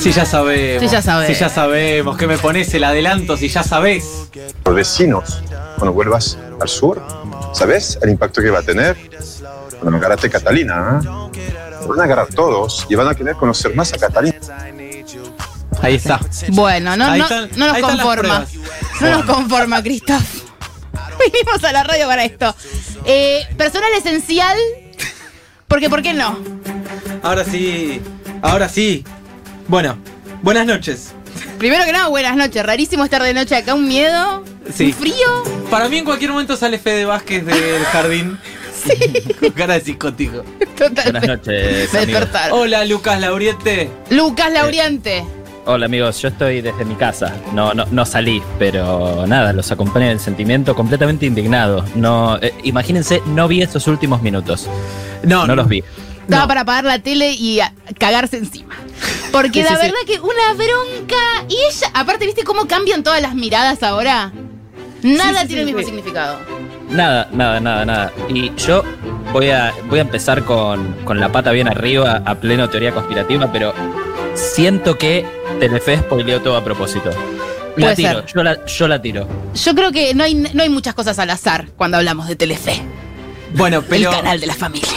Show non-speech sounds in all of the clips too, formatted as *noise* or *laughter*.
Si ya sabemos. Sí, ya sabemos. Si ya sabemos. que me pones el adelanto si ya sabés? Los vecinos, cuando vuelvas al sur, ¿sabes el impacto que va a tener? Cuando agarraste Catalina, ¿eh? Van a agarrar todos y van a querer conocer más a Catalina. Ahí está. Bueno, no, Ahí no, están- no nos conforma. No nos conforma, Christoph. *laughs* Vinimos a la radio para esto. Eh, personal esencial. Porque, ¿por qué no? Ahora sí. Ahora sí. Bueno, buenas noches. Primero que nada, buenas noches. Rarísimo estar de noche acá, un miedo. Sí. Un frío. Para mí en cualquier momento sale Fede Vázquez del jardín. *laughs* Con cara de psicótico. Totalmente. Buenas noches, Me despertaron. Hola Lucas Lauriente. Lucas Lauriente. Hola amigos, yo estoy desde mi casa. No, no, no salí, pero nada, los acompaña en el sentimiento completamente indignado. No, eh, imagínense, no vi estos últimos minutos. No, No los vi. Estaba No. para apagar la tele y a- cagarse encima. Porque Sí, la sí, sí. verdad que una bronca. Y ella, aparte, ¿viste cómo cambian todas las miradas ahora? Nada Sí, sí, tiene el mismo sí. significado. Nada, nada, nada, nada. Y yo voy a, voy a empezar con, con la pata bien arriba, a pleno teoría conspirativa, pero siento que Telefe spoileó todo a propósito. La Puede tiro, ser. yo la, yo la tiro. Yo creo que no hay, no hay muchas cosas al azar cuando hablamos de Telefe, Bueno, pero, el canal de la familia.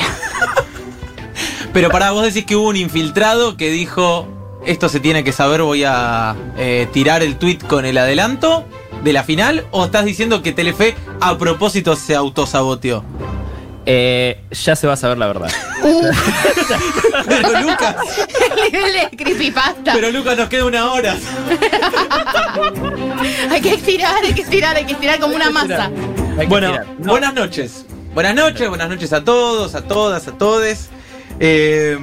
Pero para vos decís que hubo un infiltrado que dijo esto se tiene que saber, voy a eh, tirar el tweet con el adelanto de la final, o estás diciendo que Telefe a propósito se autosaboteó. Eh, ya se va a saber la verdad. *laughs* Uh, Pero Lucas, el nivel de creepypasta. pero Lucas nos queda una hora. *laughs* Hay que estirar, hay que estirar, hay que estirar como una masa. Bueno. No, buenas noches. Buenas noches, buenas noches a todos, a todas, a todes. Eh,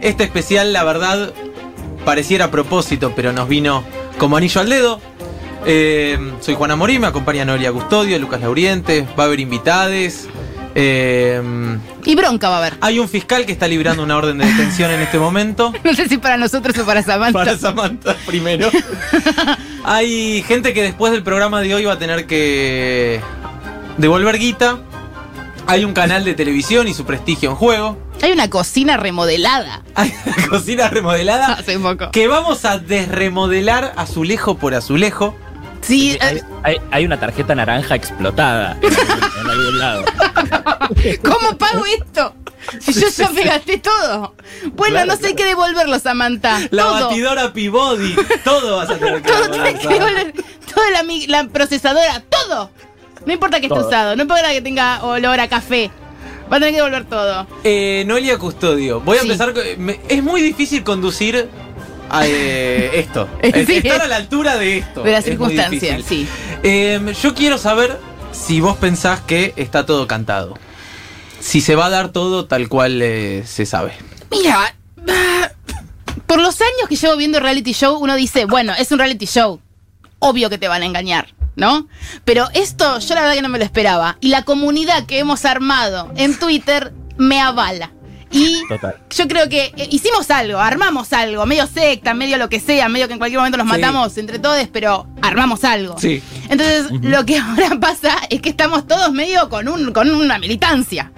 este especial, la verdad, pareciera a propósito, pero nos vino como anillo al dedo. Eh, soy Juana Morí, me acompaña Noelia Custodio, Lucas Lauriente, va a haber invitades. Eh, Y bronca va a haber. hay un fiscal que está librando una orden de detención en este momento. *laughs* No sé si para nosotros o para Samantha. Para Samantha primero. *laughs* Hay gente que después del programa de hoy va a tener que devolver guita. Hay un canal de televisión y su prestigio en juego. Hay una cocina remodelada Hay una *laughs* cocina remodelada *laughs* hace poco. que vamos a desremodelar azulejo por azulejo. Sí, hay, eh, hay- hay una tarjeta naranja explotada en algún, en algún lado. *laughs* ¿cómo pago esto? Si yo ya me gasté todo. Bueno, Claro, no sé qué devolverlo, Samantha. La todo. batidora Peabody. Todo vas a tener que Todo devolver, tiene que devolver. Toda la, mi- la procesadora, todo. No importa que esté Todo. usado, no importa que tenga olor a café. Va a tener que devolver todo. Eh, Noelia Custodio, voy a Sí. empezar. con- me- es muy difícil conducir a eh, *laughs* esto. Sí. Estar a la altura de esto. De las es muy circunstancias, difícil. sí. Eh, yo quiero saber si vos pensás que está todo cantado. Si se va a dar todo tal cual eh, se sabe. Mira, ah, por los años que llevo viendo reality show, uno dice, bueno, es un reality show. Obvio que te van a engañar, ¿no? Pero esto yo la verdad que no me lo esperaba. Y la comunidad que hemos armado en Twitter me avala. Y Total. yo creo que eh, hicimos algo, armamos algo, medio secta, medio lo que sea, medio que en cualquier momento nos Sí. matamos entre todos, pero armamos algo. Sí. Entonces, lo que *laughs* ahora pasa es que estamos todos medio con, un, con una militancia.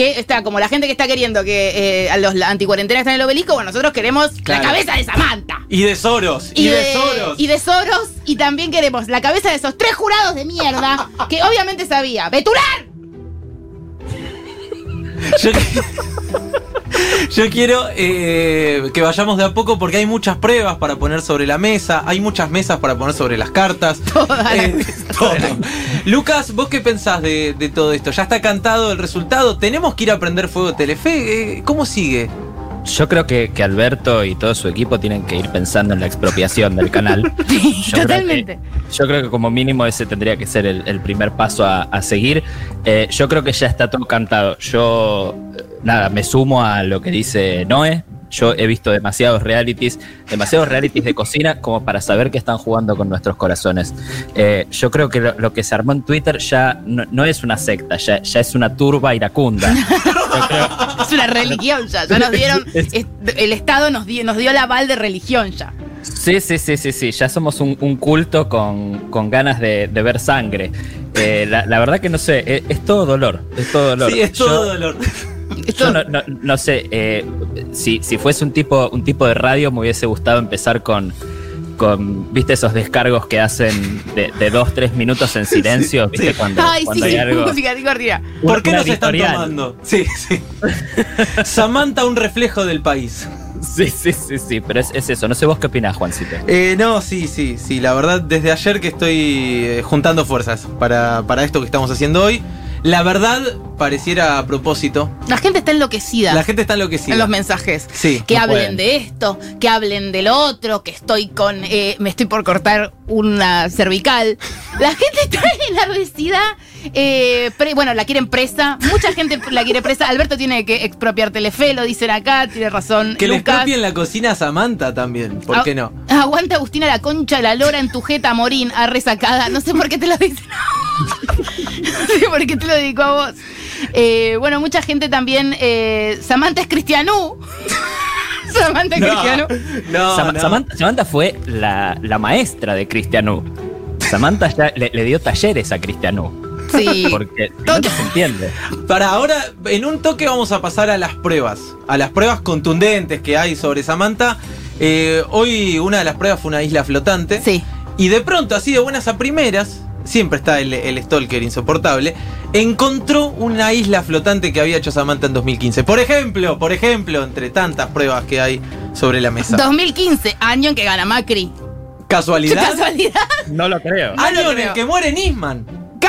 Que está como la gente que está queriendo que eh, a los anticuarentenas estén en el obelisco, bueno, nosotros queremos Claro. la cabeza de Samantha. Y de Soros. Y, de, Soros. y de Soros, y también queremos la cabeza de esos tres jurados de mierda que obviamente sabía. ¡Betular! Yo, *laughs* yo quiero eh, que vayamos de a poco porque hay muchas pruebas para poner sobre la mesa, hay muchas mesas para poner sobre las cartas. *laughs* Todas las Eh. *laughs* Lucas, ¿vos qué pensás de, de todo esto? ¿Ya está cantado el resultado? ¿Tenemos que ir a prender fuego Telefe? Eh, ¿Cómo sigue? Yo creo que, que Alberto y todo su equipo tienen que ir pensando en la expropiación del canal. *laughs* Creo totalmente. que- yo creo que como mínimo ese tendría que ser el, el primer paso a, a seguir. Eh, yo creo que ya está todo cantado. Yo, eh, nada, me sumo a lo que dice Noé. Yo he visto demasiados realities, demasiados realities de cocina como para saber que están jugando con nuestros corazones. Eh, yo creo que lo, lo que se armó en Twitter ya no, no es una secta, ya, ya es una turba iracunda. *laughs* Creo- *laughs* Es una religión ya. Ya nos dieron. *laughs* es- el Estado nos dio, nos dio la aval de religión ya. Sí, sí, sí, sí, sí. Ya somos un, un culto con, con ganas de, de ver sangre. Eh, la, la verdad que no sé, es, es todo dolor. Es todo dolor. Sí, es todo Yo- dolor. *laughs* Yo no, no- no sé, eh, si, si fuese un tipo, un tipo de radio me hubiese gustado empezar con, con viste, esos descargos que hacen de, de dos, tres minutos en *laughs* silencio, Sí, viste, sí. cuando, Ay, sí, cuando sí, hay algo. ¿Por qué nos están tomando? Sí, sí. *laughs* Samantha, un reflejo del país. Sí, sí, sí, sí, pero es, es eso. No sé vos qué opinás, Juancito. Eh, no, sí, sí, sí. La verdad, desde ayer que estoy eh, juntando fuerzas para, para esto que estamos haciendo hoy. La verdad, pareciera a propósito. La gente está enloquecida La gente está enloquecida. en los mensajes. Sí. Que no hablen pueden. de esto, que hablen del otro, que estoy con. eh, me estoy por cortar una cervical. La gente está enardecida. Eh, pre- bueno, la quieren presa. Mucha gente la quiere presa. Alberto tiene que expropiar Telefe, lo dicen acá, tiene razón. Que le Lucas. expropien la cocina a Samantha también. ¿Por qué no? Aguanta Agustina la concha de la lora en tu jeta, Morín, a resacada. No sé por qué te lo dicen. *laughs* no sé por qué te lo dedico a vos. Eh, bueno, mucha gente también. eh, Samantha es cristianú. *laughs* Samantha es cristianú. no, Sam- no. Samantha, Samantha fue la, la maestra de Cristianú. Samantha ya le, le dio talleres a Cristianú. Sí. Porque si no, Todo- no se entiende. Para ahora, en un toque vamos a pasar a las pruebas. A las pruebas contundentes que hay sobre Samantha. Eh, hoy una de las pruebas fue una isla flotante. Sí. Y de pronto, así de buenas a primeras, siempre está el, el stalker insoportable, encontró una isla flotante que había hecho Samantha en 2015. Por ejemplo, por ejemplo, entre tantas pruebas que hay sobre la mesa. 2015, año en que gana Macri. ¿Qué ¿Casualidad? casualidad? No lo creo. Ah, Año no en el que muere Nisman.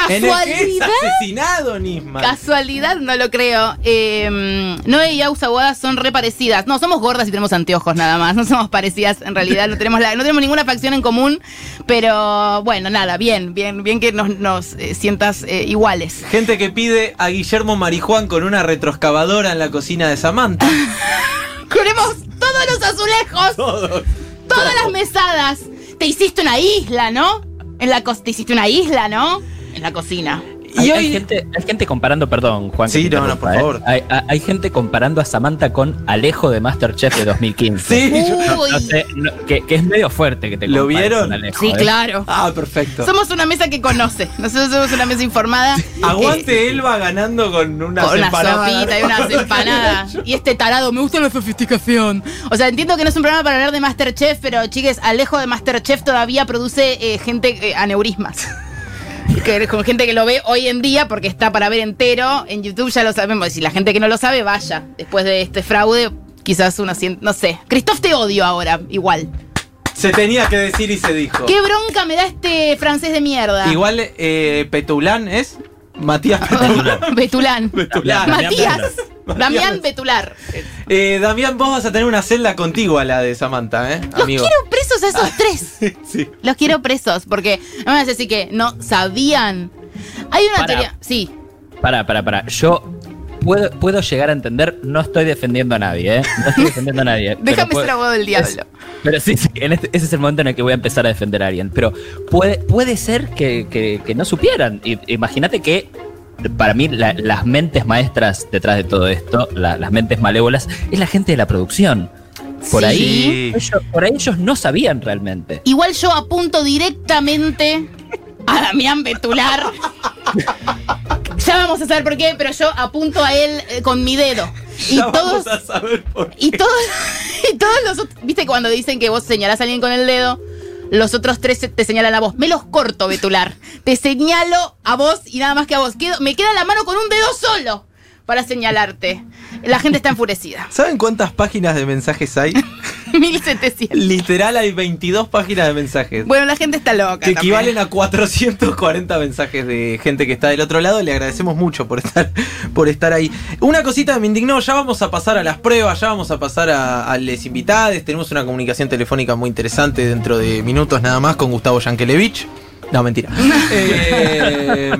En el que es ¿Casualidad? asesinado Nisman. Casualidad, no lo creo. Eh, Noé y Ausa Boada son re parecidas. No, somos gordas y tenemos anteojos nada más. No somos parecidas en realidad. No tenemos, la- no tenemos ninguna facción en común. Pero bueno, nada, bien, bien, bien que nos, nos, eh, sientas eh, iguales. Gente que pide a Guillermo Marijuán con una retroexcavadora en la cocina de Samantha. *laughs* Curemos todos los azulejos, Todo. todas las mesadas. Te hiciste una isla, ¿no? En la co- te hiciste una isla, ¿no? En la cocina. Y hay, hoy. hay gente, hay gente comparando, perdón, Juan. Sí, no, no, por ¿eh? favor. Hay, hay- hay gente comparando a Samantha con Alejo de Masterchef de *laughs* 2015. Sí, yo- No, sé, no, que, que es medio fuerte que te ¿Lo vieron? con Alejo, Sí, ¿eh? claro. Ah, perfecto. Somos una mesa que conoce. Nosotros somos una mesa informada. Aguante Elba ganando con unas Con una empanadas. sopita y unas *laughs* empanadas. Y este tarado, me gusta la sofisticación. O sea, entiendo que no es un programa para hablar de Masterchef, pero chiques, Alejo de Masterchef todavía produce eh, gente eh, aneurismas. Que, con gente que lo ve hoy en día porque está para ver entero. En YouTube ya lo sabemos. Si la gente que no lo sabe, vaya. Después de este fraude, quizás uno siente. No sé. Christoph te odio ahora, igual. Se tenía que decir y se dijo. Qué bronca me da este francés de mierda. Igual eh, Petulán es Matías Petulán. Betulán. Betulán. Damián Matías. *laughs* Damián Betular. Eh, Damián, vos vas a tener una celda contigua a la de Samantha, ¿eh? Los Amigo. quiero presos a esos tres. *laughs* Sí. Los quiero presos, porque no me vas a decir que no sabían. Hay una teoría. Sí. Pará, pará, pará. Yo puedo, puedo llegar a entender, no estoy defendiendo a nadie, ¿eh? No estoy defendiendo a nadie. *laughs* Déjame puedo- ser abogado del diablo. Es- pero sí, sí, en este- ese es el momento en el que voy a empezar a defender a alguien. Pero puede, puede ser que, que- que no supieran. Imagínate que para mí la- las mentes maestras detrás de todo esto, la- las mentes malévolas, es la gente de la producción. Por Sí. ahí, ellos, por ahí ellos no sabían realmente. Igual yo apunto directamente a Damián Betular. *laughs* ya vamos a saber por qué, pero yo apunto a él eh, con mi dedo. Y Ya todos. vamos a saber por qué. Y todos, *laughs* y todos los otros. ¿Viste cuando dicen que vos señalás a alguien con el dedo? Los otros tres te señalan a vos. Me los corto, Betular. *laughs* Te señalo a vos y nada más que a vos. Quedo- me queda la mano con un dedo solo para señalarte. La gente está enfurecida. *laughs* ¿Saben cuántas páginas de mensajes hay? *laughs* 1700. Literal hay 22 páginas de mensajes. Bueno, la gente está loca. que también. equivalen a 440 mensajes de gente que está del otro lado. Le agradecemos mucho por estar, por estar ahí. Una cosita me indignó, ya vamos a pasar a las pruebas, ya vamos a pasar a, a les invitados. Tenemos una comunicación telefónica muy interesante dentro de minutos nada más con Gustavo Yankelevich. No, mentira. *laughs* Eh,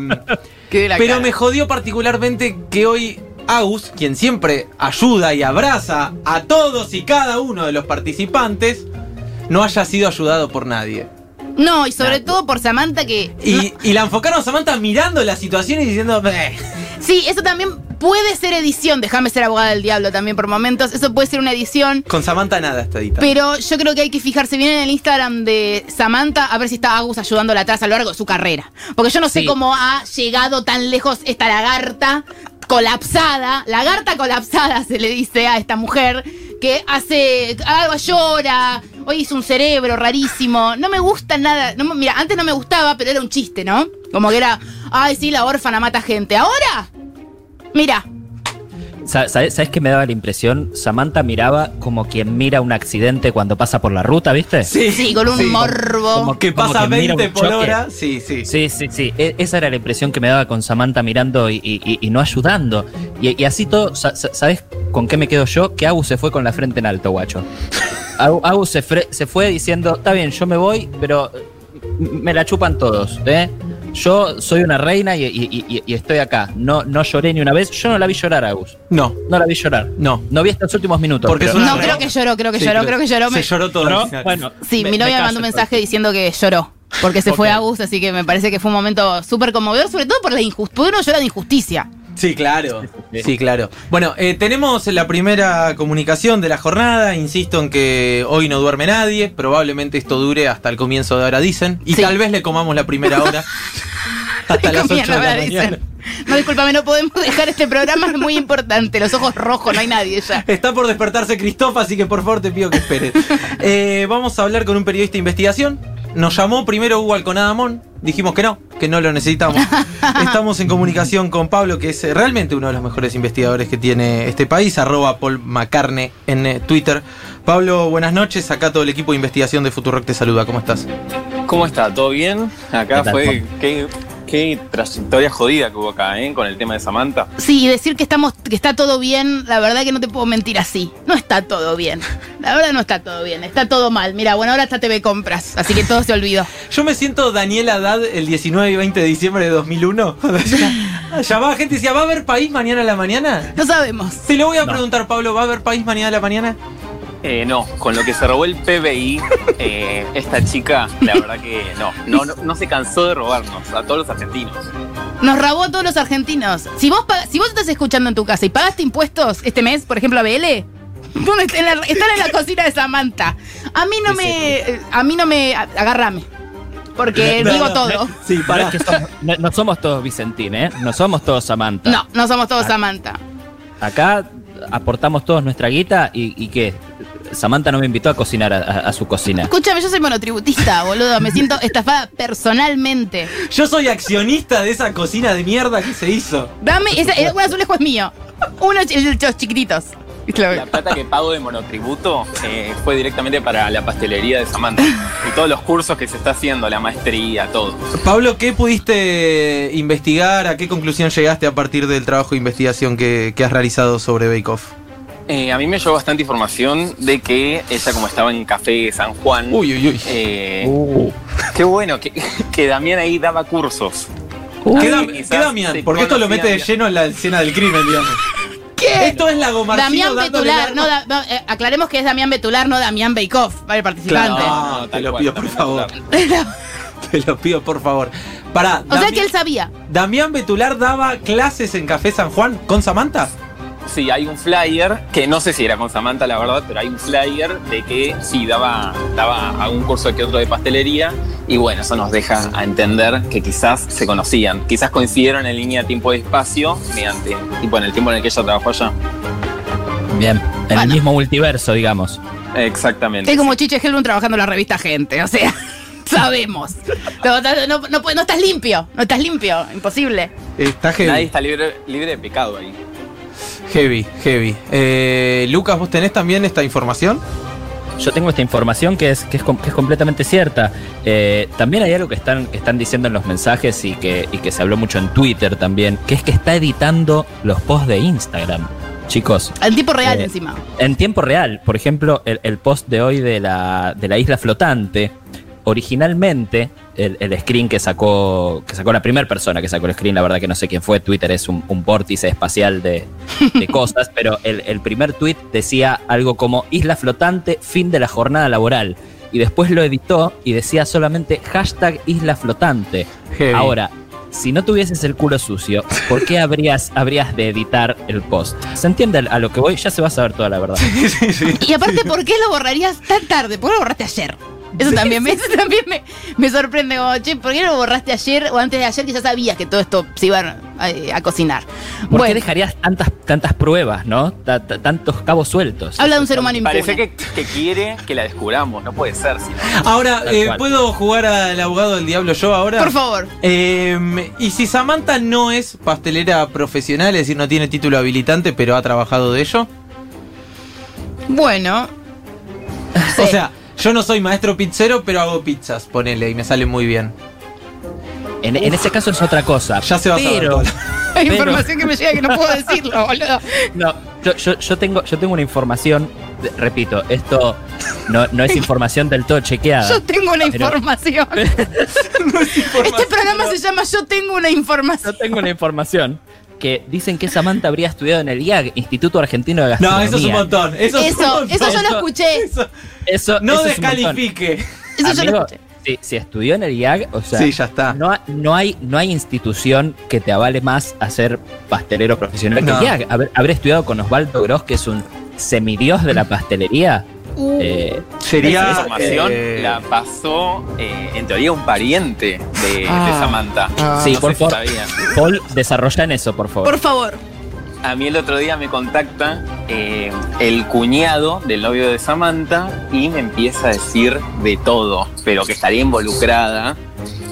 pero cara. me jodió particularmente que hoy Agus, quien siempre ayuda y abraza a todos y cada uno de los participantes, no haya sido ayudado por nadie. No, y sobre Nah. todo por Samantha que. Y, y la enfocaron a Samantha mirando la situación y diciendo, "Meh". Sí, eso también puede ser edición. Déjame ser abogada del diablo también por momentos. Eso puede ser una edición. con Samantha nada está editado. Pero yo creo que hay que fijarse bien en el Instagram de Samantha a ver si está Agus ayudándola atrás a lo largo de su carrera. Porque yo no sé Sí. cómo ha llegado tan lejos esta lagarta colapsada, lagarta colapsada se le dice a esta mujer que hace algo llora, hoy hizo un cerebro rarísimo, no me gusta nada, mira, antes no me gustaba, pero era un chiste, ¿no? Como que era, ay sí, la órfana mata gente, ahora, mira, ¿Sabes, ¿Sabes qué me daba la impresión? Samantha miraba como quien mira un accidente cuando pasa por la ruta, ¿viste? sí, con un sí. morbo. Como- Que como pasa que mira 20 un por choque. hora. Sí, sí. Sí, sí, sí. E- esa era la impresión que me daba con Samantha mirando y, y- y no ayudando. Y, y así todo, sa- sa- ¿sabes con qué me quedo yo? Que Agus se fue con la frente en alto, guacho. Agu- Agus se, fue diciendo, está bien, yo me voy, pero eh, m- me la chupan todos, ¿eh? Yo soy una reina y, y- y- y estoy acá. No, no lloré ni una vez. Yo no la vi llorar, Agus. No, No la vi llorar. no. No vi estos últimos minutos. Porque pero- No, creo que lloró, creo que Sí, lloró, creo que lloró. Se me- lloró todo. ¿No? Bueno, Sí, me- mi novia me mandó un mensaje diciendo que lloró. Porque se fue Ok. Agus, así que me parece que fue un momento súper conmovedor, sobre todo por la injusticia. Porque uno llora de injusticia. Sí, claro. sí. Claro. Bueno, eh, tenemos la primera comunicación de la jornada. Insisto en que hoy no duerme nadie. Probablemente esto dure hasta el comienzo de hora, dicen. Y Sí. tal vez le comamos la primera hora. *laughs* hasta las 8 Comían, de la ahora mañana. dicen. No, discúlpame, no podemos dejar este programa, es muy importante. Los ojos rojos, no hay nadie ya. Está por despertarse Cristóf, así que por favor te pido que esperes. *laughs* Eh, vamos a hablar con un periodista de investigación. Nos llamó primero Hugo Alconadamón. Dijimos que no, que no lo necesitamos. *laughs* Estamos en comunicación con Pablo, que es eh, realmente uno de los mejores investigadores que tiene este país. Arroba Paul McCartney en eh, Twitter. Pablo, buenas noches. Acá todo el equipo de investigación de Futurock te saluda. ¿Cómo estás? ¿Cómo está? ¿Todo bien? Acá ¿Qué tal, fue. Qué, qué trayectoria jodida que hubo acá, ¿eh? Con el tema de Samantha. Sí, decir que estamos, que está todo bien, la verdad que no te puedo mentir así. No está todo bien. La verdad no está todo bien, está todo mal. Mira, bueno, ahora está TV Compras, así que todo se olvidó. Yo me siento Daniel Haddad el 19 y 20 de diciembre de 2001. *laughs* Llamaba gente y decía, ¿va a haber país mañana a la mañana? No sabemos. Te lo voy a No. preguntar, Pablo, ¿va a haber país mañana a la mañana? Eh, no, con lo que se robó el PBI, eh, esta chica, la verdad que no, no, no, no se cansó de robarnos a todos los argentinos. Nos robó a todos los argentinos. Si vos, pag- si vos estás escuchando en tu casa y pagaste impuestos este mes, por ejemplo, a BL, ¿dónde está en la- están en la cocina de Samantha. A mí no me. eh, A mí no me. Agárrame. Porque No, digo no, todo. Sí, es que somos- no, no somos todos Vicentín, ¿eh? No somos todos Samantha. No, no somos todos Ah. Samantha. Acá aportamos todos nuestra guita y, y ¿qué? Samantha no me invitó a cocinar a, a- a su cocina. Escúchame, yo soy monotributista, *laughs* boludo. Me siento estafada personalmente. Yo soy accionista de esa cocina de mierda que se hizo. Dame. Ese, el- un azulejo es mío. Uno los chiquititos. La plata que pago de monotributo eh, fue directamente para la pastelería de Samantha. Y todos los cursos que se está haciendo, la maestría, todo. Pablo, ¿qué pudiste investigar? ¿A qué conclusión llegaste a partir del trabajo de investigación que, que has realizado sobre Bake Off? Eh, a mí me llegó bastante información de que ella, como estaba en Café San Juan, Uy, uy, uy. eh, Uh, qué bueno que, *laughs* que Damián ahí daba cursos. ¿Qué, da- quizás qué Damián? Porque esto lo mete de lleno en la escena del crimen, digamos. ¿Qué? Esto es la Damián Betular, el no, arma. da- no, eh, aclaremos que es Damián Betular, no Damián Beikoff, vale, participante. Claro. No, No, te lo cual, pido, por favor. *laughs* Te lo pido, por favor. Pará, o sea Dami- que él sabía. Damián Betular daba clases en Café San Juan con Samantha. Sí, hay un flyer, que no sé si era con Samantha, la verdad, pero hay un flyer de que sí, daba, daba algún curso que otro de pastelería. Y bueno, eso nos deja a entender que quizás se conocían. Quizás coincidieron en línea tiempo y espacio mediante, tipo en el tiempo en el que ella trabajó allá. bien, en el mismo multiverso, digamos. Exactamente. Es como Chiche Helblum trabajando en la revista Gente, o sea, *laughs* sabemos. No, no, no, no puede- no estás limpio, no estás limpio, imposible. Está Nadie está libre, libre de pecado ahí. Heavy, heavy. Eh, Lucas, ¿vos tenés también esta información? Yo tengo esta información que es, que es, com- que es completamente cierta. Eh, también hay algo que están, que están diciendo en los mensajes y que, y que se habló mucho en Twitter también, que es que está editando los posts de Instagram. Chicos, En tipo real Eh, encima. en tiempo real, por ejemplo, el, el post de hoy de la, de la isla flotante, originalmente el, el screen que sacó, que sacó la primera persona que sacó el screen, la verdad que no sé quién fue, Twitter es un, un vórtice espacial de, de *laughs* cosas, pero el, el primer tweet decía algo como isla flotante, fin de la jornada laboral. Y después lo editó y decía solamente hashtag isla flotante. Heavy. Ahora, si no tuvieses el culo sucio, ¿por qué habrías, habrías de editar el post? ¿Se entiende a lo que voy? Ya se va a saber toda la verdad. *laughs* sí, sí. Y aparte, ¿por qué lo borrarías tan tarde? ¿Por qué lo borraste ayer? Eso también, me, eso *laughs* también me, me sorprende. Como, che, ¿por qué lo borraste ayer o antes de ayer que ya sabías que todo esto se iba a a cocinar. ¿Por qué Bueno, dejarías tantas, tantas pruebas, no? Ta- ta- tantos cabos sueltos. habla de un ser humano impune. Parece que, que quiere que la descubramos, no puede ser. Ahora, eh. ¿puedo jugar al abogado del diablo yo ahora? Por favor. Eh, y si Samantha no es pastelera profesional, es decir, no tiene título habilitante, pero ha trabajado de ello. Bueno. O sea, yo no soy maestro pizzero, pero hago pizzas, ponele, y me sale muy bien. En, en ese caso es otra cosa. Ya se va a saber pero, todo. *laughs* Hay Pero- información que me llega que no puedo decirlo, *laughs* boludo. No, yo, yo, yo tengo, yo tengo una información, repito, esto no, no es información del todo chequeada. Yo tengo una Pero- información. *laughs* Este programa se llama Yo tengo una Yo información. tengo una información que dicen que Samantha habría estudiado en el IAG, Instituto Argentino de No, Gastronomía. eso es un montón. Eso, es un Eso, montón. eso yo lo escuché. Eso- Eso, no eso es descalifique. Eso yo lo escuché. si, si estudió en el IAG, o sea, Sí, ya está. No, no, hay, no hay institución que te avale más a ser pastelero profesional No. que el IAG. Haber, haber estudiado con Osvaldo Gross, que es un semidios de la pastelería. Uh, eh, Sería. Esa información eh, la pasó, eh, en teoría, un pariente de, Ah. de Samantha. Ah. sí, no por sé si favor. sabían. Paul, desarrolla en eso, por favor. por favor. A mí el otro día me contacta eh, el cuñado del novio de Samantha y me empieza a decir de todo, pero que estaría involucrada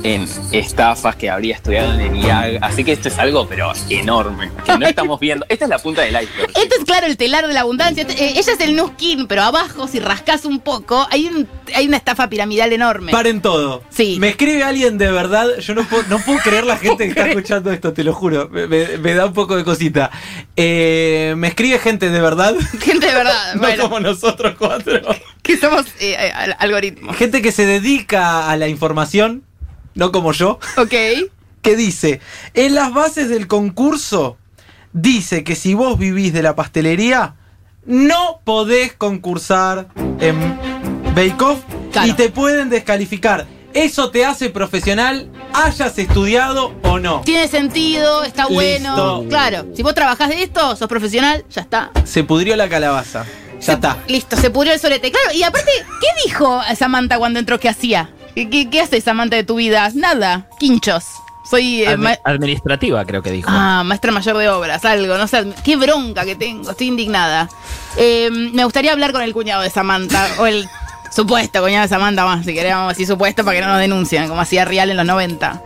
en estafas que habría estudiado en el IAG. Así que esto es algo, pero enorme, que no estamos *laughs* viendo. Esta es la punta del iceberg. Este es claro el telar de la abundancia. Este- eh, ella es el Nuskin, pero abajo, si rascas un poco, hay, un- hay una estafa piramidal enorme. Paren todo. Sí. Me escribe alguien de verdad. Yo no puedo, no puedo creer la *laughs* gente que está escuchando esto, te lo juro. Me, me- me da un poco de cosita. Eh, me escribe gente de verdad. *laughs* Gente de verdad. No bueno, como nosotros cuatro. que somos eh, al- algoritmos. Gente que se dedica a la información, no como yo, Ok. *laughs* que dice, en las bases del concurso, dice que si vos vivís de la pastelería, no podés concursar en Bake Off Claro. y te pueden descalificar. Eso te hace profesional, hayas estudiado o no. Tiene sentido, está bueno. Claro. Si vos trabajás de esto, sos profesional, ya está. Se pudrió la calabaza. Ya Se- está. Listo, se pudrió el solete. Claro, y aparte, ¿qué dijo Samantha cuando entró? ¿Qué hacía? ¿Qué, qué, qué hace Samantha de tu vida? Nada. Quinchos. Soy eh, Admi- administrativa, creo que dijo. ah, maestra mayor de obras, algo. No sé, qué bronca que tengo. Estoy indignada. Eh, me gustaría hablar con el cuñado de Samantha, o el *laughs* supuesto cuñado de Samantha, más, si queremos así supuesto, para que no nos denuncien, como hacía Real en los 90.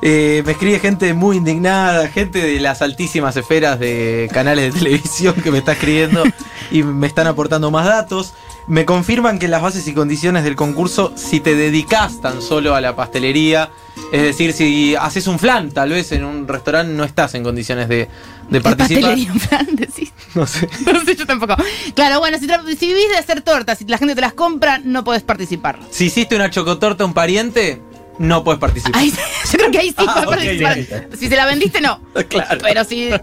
Eh, me escribe gente muy indignada, gente de las altísimas esferas de canales de *laughs* televisión que me está escribiendo y me están aportando más datos. Me confirman que las bases y condiciones del concurso, si te dedicas tan solo a la pastelería, es decir, si haces un flan, tal vez en un restaurante no estás en condiciones de, de ¿Qué participar. pastelería en plan? Decís. *laughs* No sé. *laughs* No sé, yo tampoco. Claro, bueno, si vivís de hacer tortas, si la gente te las compra, no podés participar. Si hiciste una chocotorta a un pariente, no puedes participar. Ahí, *laughs* yo creo que ahí sí Ah, participar. Si se la vendiste, no. *laughs* Claro. Pero si. eh,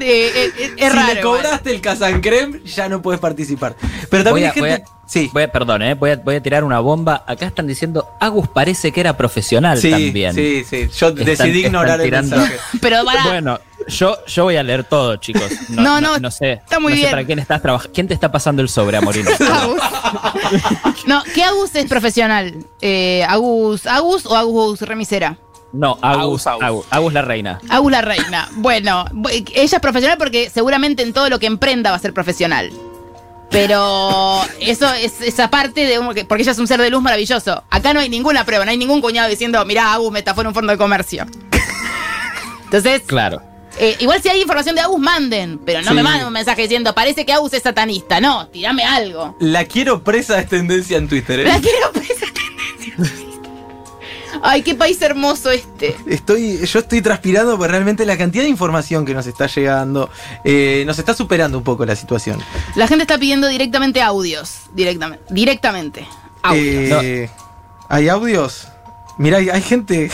eh, eh, es si raro. le igual. cobraste el casancrem, ya no puedes participar. Pero Voy también a, hay gente. voy a- sí. voy a- perdón, eh, voy, a, voy a tirar una bomba. Acá están diciendo, Agus parece que era profesional Sí, también. sí, sí. Yo Están- decidí ignorar el mensaje. Pero para. Bueno, yo, yo voy a leer todo, chicos. *laughs* No, no, no, sé. está muy no sé bien. para quién estás trabajando. ¿Quién te está pasando el sobre, Amorino? *laughs* Agus. No, ¿qué Agus es profesional? Eh, ¿Agus, Agus o Agus remisera? No, Agus, Agus, Agus. La reina. Agus la reina. Bueno, bu- ella es profesional porque seguramente en todo lo que emprenda va a ser profesional. Pero *laughs* eso es esa parte de un- porque ella es un ser de luz maravilloso. Acá no hay ninguna prueba, no hay ningún cuñado diciendo, mirá, Agus me estafó en un fondo de comercio. Entonces, Claro. Eh, igual si hay información de Agus, manden, pero no Sí. me manden un mensaje diciendo, parece que Agus es satanista. No, tirame algo. La quiero presa es tendencia en Twitter. ¿eh? La quiero presa tendencia. Ay, qué país hermoso este. Estoy, yo estoy transpirando porque realmente la cantidad de información que nos está llegando eh, nos está superando un poco la situación. La gente está pidiendo directamente audios. Directamente. Directamente. Audios. Eh, ¿Hay audios? Mira, hay, hay gente,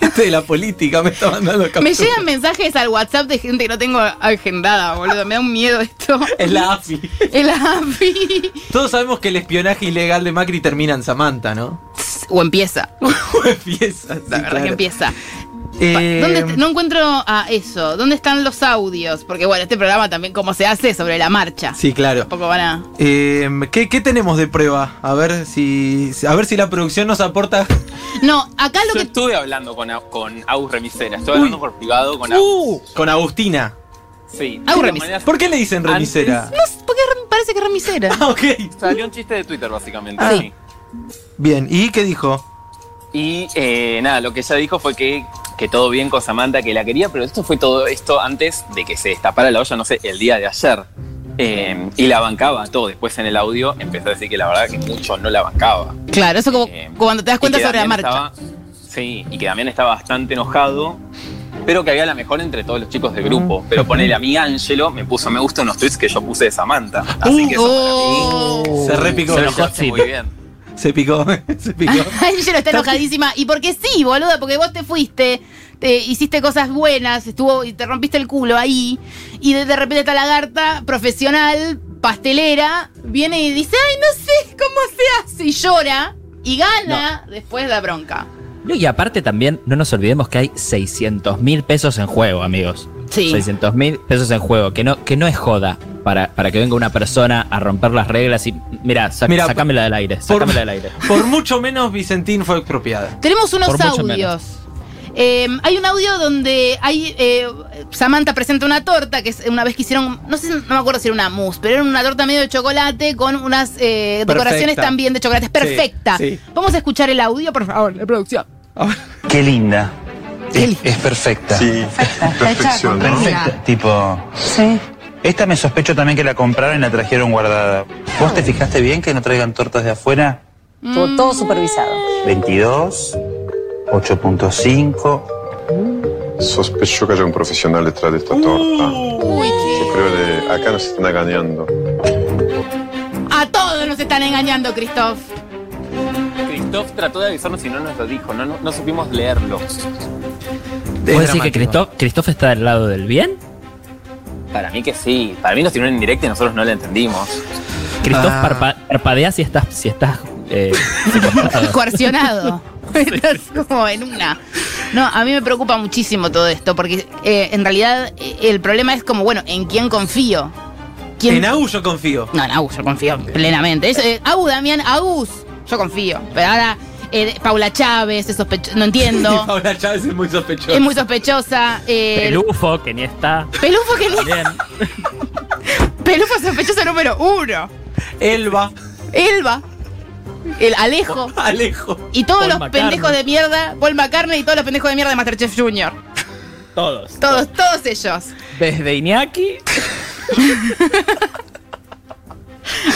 gente de la política me está mandando Me capturas. llegan mensajes al WhatsApp de gente que no tengo agendada, boludo. Me da un miedo esto. Es la AFI. El AFI. Todos sabemos que el espionaje ilegal de Macri termina en Samantha, ¿no? O empieza. *laughs* O empieza. sí, La verdad claro. que empieza. Eh, ¿Dónde est- no encuentro a eso. ¿Dónde están los audios? Porque bueno, este programa también cómo se hace sobre la marcha. Sí, claro. Tampoco van a. Eh, ¿qué, qué tenemos de prueba? A ver si a ver si la producción nos aporta. No, acá lo Yo que. estuve hablando con, con Agus Remisera. Estuve hablando por privado con Agus. Uh, con Agustina. Sí. Agus De Remis- maneras- ¿Por qué le dicen remisera? Antes- No sé, porque parece que es remisera. *laughs* Ah, ok. Salió un chiste de Twitter, básicamente. Ah. sí. Bien, ¿y qué dijo? Y eh, nada, lo que ella dijo fue que, que todo bien con Samantha, que la quería, pero esto fue todo esto antes de que se destapara la olla, no sé, el día de ayer. Eh, y la bancaba todo. Después en el audio empezó a decir que la verdad que mucho no la bancaba. Claro, eso como Eh, cuando te das cuenta sobre la marcha. estaba- sí, y que Damián estaba bastante enojado, pero que había la mejor entre todos los chicos del grupo. Pero ponele a mí, Ángelo, me puso me gusta unos tweets que yo puse de Samantha. Así que eso Oh. Se repicó. para mí Se se enojó, sí. muy bien. Se picó, *laughs* se picó. *laughs* Angelo está enojadísima. Y porque sí, boluda, porque vos te fuiste, te hiciste cosas buenas, estuvo y te rompiste el culo ahí. Y de, de repente esta lagarta profesional, pastelera, viene y dice, ay, no sé cómo se hace. Y llora y gana, después da bronca. No, Y aparte también, no nos olvidemos que hay 600 mil pesos en juego, amigos. Sí. 600 mil pesos en juego, que no, que no es joda para, para que venga una persona a romper las reglas y, mira, sac- Mira, sacámela del aire, por- sacámela del aire. *laughs* Por mucho menos Vicentín fue expropiada. Tenemos unos Por audios. Eh, hay un audio donde hay eh, Samantha presenta una torta, que es una vez que hicieron, no sé, no me acuerdo si era una mousse, pero era una torta medio de chocolate con unas eh, decoraciones Perfecta. también de chocolate. Es perfecta. sí. Vamos a escuchar el audio, por favor, de producción. Qué linda. Es, perfecta. Sí, perfección, ¿no? Perfecta. Tipo. Sí. Esta me sospecho también que la compraron y la trajeron guardada. ¿Vos te fijaste bien que no traigan tortas de afuera? Todo, todo supervisado. 22, 8.5. Sospecho que haya un profesional detrás de esta torta. Uy, Yo creo que acá nos están engañando. A todos nos están engañando, Christoph. Christoph trató de avisarnos y no nos lo dijo, no, no, no supimos leerlo. Es ¿Puedes decir que. Christoph, Christoph está del lado del bien? Para mí que sí, para mí nos tiraron en directo y nosotros no lo entendimos. Christoph Ah. parpa- parpadea si estás, si estás eh. *laughs* Coercionado. *laughs* *laughs* Estás como en una. No, a mí me preocupa muchísimo todo esto, porque eh, en realidad eh, el problema es como, bueno, ¿en quién confío? ¿Quién- En Agus yo confío. No, en Agus yo confío plenamente. Es, eh, Agus, Damián, Agus, yo confío. Pero ahora, eh, Paula Chávez, es sospecho- no entiendo. *laughs* Paula Chávez es muy sospechosa. es muy sospechosa. Eh, Pelufo, que ni está. Pelufo que ni- Bien. *laughs* Pelufo sospechoso número uno. Elba, Elba. El Alejo. *laughs* Alejo. Y todos Paul los McCartney. pendejos de mierda, Paul McCartney y todos los pendejos de mierda de Masterchef Junior. Todos. Todos, todos ellos. Desde Iñaki.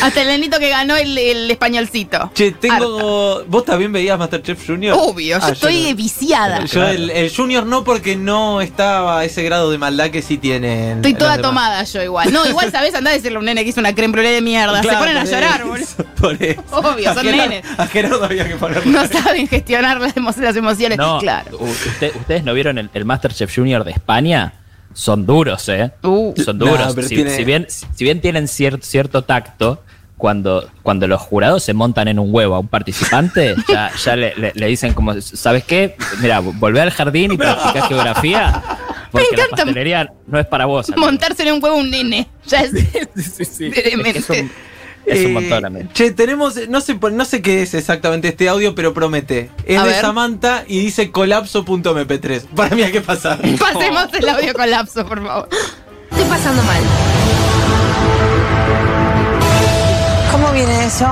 Hasta el nenito que ganó el, el españolcito. Che, tengo. ¿Vos también veías Masterchef Junior? Obvio, yo Ah, estoy no. viciada. Yo el, el Junior no porque no estaba a ese grado de maldad que sí tienen. Estoy toda demás. tomada yo igual. No, igual *laughs* sabes andar a decirle a un nene que hizo una creme brûlée de mierda. Claro, Se ponen a llorar, boludo. *laughs* Por eso. Obvio, A son Gerardo- nenes. A Gerardo había que ponerlo. No saben gestionar las, emo- las emociones. No, Claro. usted- ustedes no vieron el, el Masterchef Junior de España. Son duros, ¿eh? Uh. Son duros. si, tiene- si bien, si bien tienen cier- cierto tacto, cuando, cuando los jurados se montan en un huevo a un participante, *laughs* ya, ya le, le- le dicen como, ¿sabes qué? Mira, volvé al jardín y practica geografía. *laughs* Porque la encanta pastelería no es para vos. amigo. Montársele un huevo a un nene. Ya es. Sí, sí, sí. Es, que es un, Eh, montón. Che, tenemos, no sé, no sé qué es exactamente este audio, pero promete. Es A de ver. Samantha y dice colapso.mp3. *laughs* Para mí hay que pasar. Pasemos el *laughs* audio colapso, por favor. Estoy pasando mal. ¿Cómo viene eso?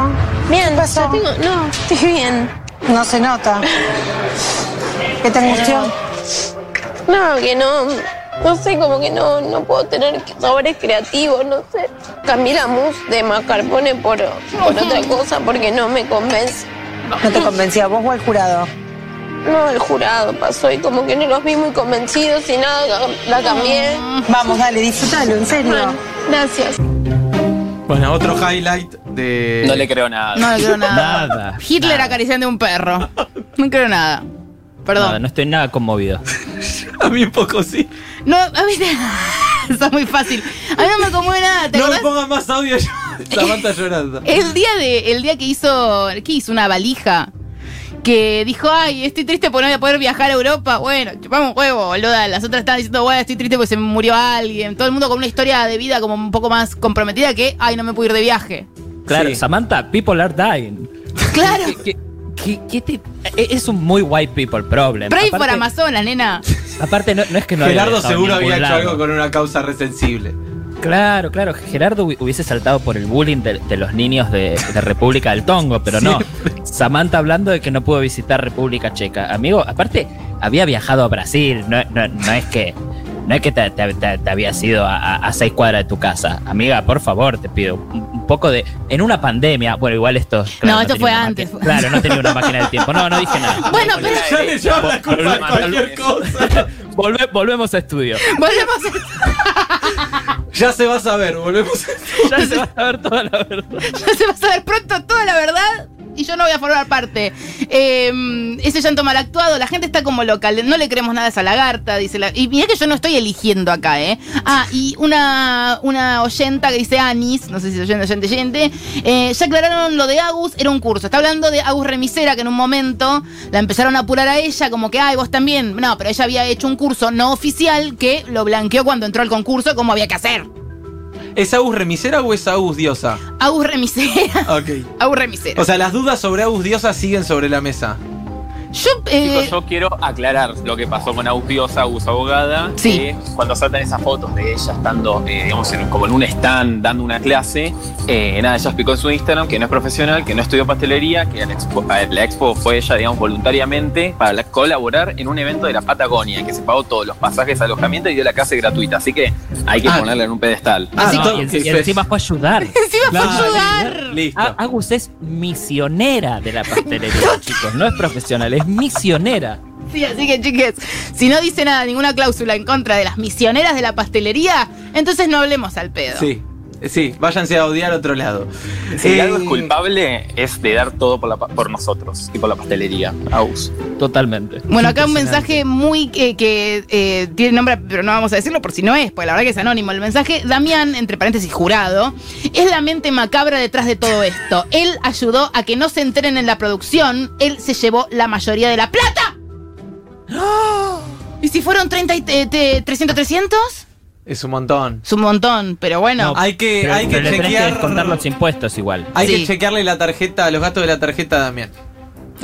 Bien, pasó? tengo. No, estoy bien. No se nota. *laughs* ¿Qué te angustió? No, que no. No sé, como que no, no puedo tener sabores creativos, no sé. Cambié la mousse de mascarpone por, por otra cosa porque no me convence. ¿No te convencía vos o el jurado? No, el jurado pasó y como que no los vi muy convencidos y nada, la cambié. Vamos, dale, disfrútalo, en serio. Bueno, gracias. Bueno, otro highlight de. No le creo nada. No le creo *laughs* nada. Nada. Hitler nada, acariciando a un perro. No creo nada. Perdón. nada, no estoy nada conmovido. *laughs* A mí un poco sí. No, a mí *laughs* Eso es muy fácil. A mí no me conmueve nada. ¿Te No me acordás? pongas más audio. Samantha *laughs* llorando. El día de, el día que hizo, ¿qué hizo? Una valija. que dijo, ay, estoy triste porque no voy a poder viajar a Europa. Bueno, chupamos un huevo, boluda. Las otras estaban diciendo, bueno, estoy triste porque se me murió alguien. Todo el mundo con una historia de vida como un poco más comprometida que, ay, no me puedo ir de viaje. Claro, Sí. Samantha, people are dying. Claro. ¿Qué- qué- qué te- e- es un muy white people problem. Pray por Aparte- Amazonas, nena. *laughs* Aparte, no, no es que no Gerardo seguro había hecho lado. algo con una causa resensible. Claro, claro. Gerardo hu- hubiese saltado por el bullying de, de los niños de, de República del Tongo, pero no. Samantha hablando de que no pudo visitar República Checa. Amigo, aparte, había viajado a Brasil. No, no- no es que. No es que te, te- te- te habías ido a, a- a seis cuadras de tu casa. Amiga, por favor, te pido un, un poco de. En una pandemia. Bueno, igual esto. No, esto fue antes. máquina- claro, no tenía una máquina del tiempo. No, no dije nada. *laughs* Bueno, pero Ya le llevan la culpa a cualquier cosa. *laughs* Volve- volvemos a estudio. volvemos a... *laughs* Ya se va a saber, volvemos a Ya se va a saber toda la verdad. Ya se va a saber pronto toda la verdad y yo no voy a formar parte. Eh, ese llanto mal actuado, la gente está como local, no le creemos nada a esa lagarta, dice la. Y mira que yo no estoy eligiendo acá, ¿eh? Ah, y una, una oyenta que dice Anis, no sé si es oyente, oyente, oyente, eh, ya aclararon lo de Agus, era un curso. Está hablando de Agus Remisera, que en un momento la empezaron a apurar a ella, como que, ay, vos también. No, pero ella había hecho un curso no oficial que lo blanqueó cuando entró al concurso, cómo había que hacer. ¿Es Agus remisera o es Agus diosa? Agus Remisera. Ok. Agus Remisera. O sea, las dudas sobre Agus diosa siguen sobre la mesa. Yo, eh, Chicos, yo quiero aclarar lo que pasó con Austiosa, Agus Abogada, Sí. que cuando saltan esas fotos de ella estando, eh, digamos, en- como en un stand dando una clase, eh, nada, ella explicó en su Instagram que no es profesional, que no estudió pastelería, que la expo, a la expo fue ella, digamos, voluntariamente para la- colaborar en un evento de la Patagonia, que se pagó todos los pasajes, alojamiento y dio la clase gratuita, así que hay que Ah. ponerla en un pedestal. Ah, Así no, que- y, fue- encima fue a ayudar. *laughs* encima fue a Claro, ayudar. Listo. Agus es misionera de la pastelería, *laughs* chicos. No es profesional, es misionera. Sí, así que chiques, si no dice nada, ninguna cláusula en contra de las misioneras de la pastelería, entonces no hablemos al pedo. Sí, sí, váyanse a odiar a otro lado. Si Eh, algo es culpable es de dar todo por, la pa- por nosotros y por la pastelería. Agus. Totalmente. Bueno, acá un mensaje muy eh, que eh, tiene nombre, pero no vamos a decirlo por si no es, porque la verdad que es anónimo. El mensaje, Damián, entre paréntesis, jurado, es la mente macabra detrás de todo esto. Él ayudó a que no se enteren en la producción, él se llevó la mayoría de la plata. ¿Y si fueron 30 y, eh, te- 300, 300? Es un montón. Es un montón, pero bueno. Hay que, Pero, hay que pero que descontar los impuestos igual. Hay Sí. que chequearle la tarjeta, los gastos de la tarjeta también.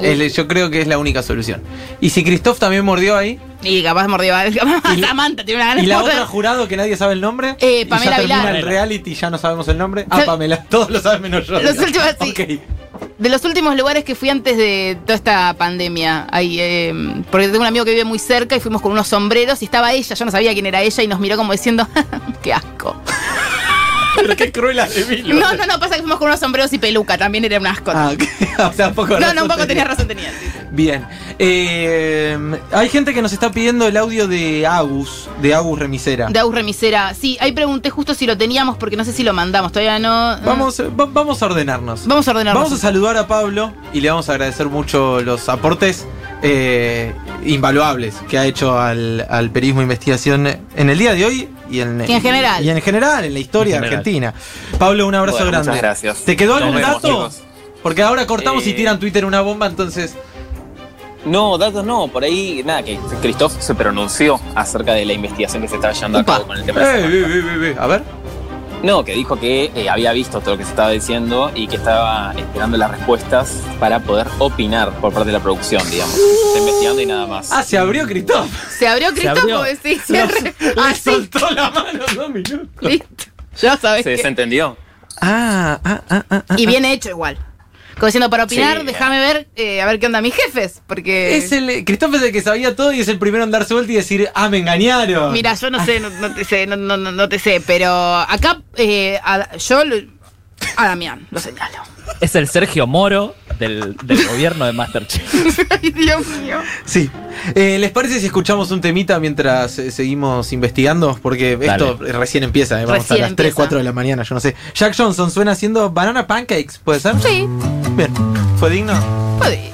El- yo creo que es la única solución. Y si Christoph también mordió ahí, Y capaz mordió a *laughs* Y la- Samantha, tiene una gana y la otra jurado que nadie sabe el nombre, Eh, y Pamela ya termina Vilar. el reality y ya no sabemos el nombre. Ah, Pamela, todos lo saben menos yo. Los últimos, sí. Ok. De los últimos lugares que fui antes de toda esta pandemia, ahí, eh, porque tengo un amigo que vive muy cerca y fuimos con unos sombreros y estaba ella, yo no sabía quién era ella y nos miró como diciendo, *laughs* qué asco. Pero qué cruel. No, no, no, pasa que fuimos con unos sombreros y peluca, también era un asco. Ah, *laughs* o sea, un poco no, no, un poco tenía. tenía razón, tenía. Bien. Eh, hay gente que nos está pidiendo el audio de Agus, de Agus Remisera. De Agus Remisera, sí, ahí pregunté justo si lo teníamos porque no sé si lo mandamos, todavía no. Vamos, va- vamos a ordenarnos. Vamos a ordenarnos. Vamos a saludar a Pablo y le vamos a agradecer mucho los aportes eh, invaluables que ha hecho al, al periodismo de investigación en el día de hoy y en, Y en general. Y en general, en la historia En argentina. Pablo, un abrazo Bueno, grande. muchas gracias. ¿Te quedó Nos algún vemos, dato? chicos. Porque ahora cortamos y Eh, tiran Twitter una bomba, entonces. No, datos no, por ahí nada, que Christoph se pronunció acerca de la investigación que se estaba llevando a Upa. cabo con el tema de Eh, eh, eh, eh, a ver. No, que dijo que eh, había visto todo lo que se estaba diciendo y que estaba esperando las respuestas para poder opinar por parte de la producción, digamos. Está investigando y nada más. Ah, se abrió Cristóbal. Se abrió Se. Le Ah, sí, soltó la mano dos minutos. listo. Ya sabes ¿Se que- desentendió? Ah, ah, ah, ah. ah. Y bien hecho igual. Como diciendo, para opinar, Sí. déjame ver, eh, a ver qué onda mis jefes, porque... Es el. Cristóbal es el que sabía todo y es el primero en darse vuelta y decir, ah, me engañaron. Mira, yo no sé, no, no te sé, no, no, no- no te sé, pero acá eh, a- yo lo- a Damián lo señalo. Es el Sergio Moro del, del gobierno de Masterchef. *laughs* Ay, Dios mío. Sí. Eh, ¿Les parece si escuchamos un temita mientras eh, seguimos investigando? Porque esto recién empieza, eh, vamos Recién a las 3, empieza. 4 de la mañana, yo no sé. Jack Johnson suena haciendo banana pancakes, ¿puede ser? Sí, Bien. ¿Fue digno? puede.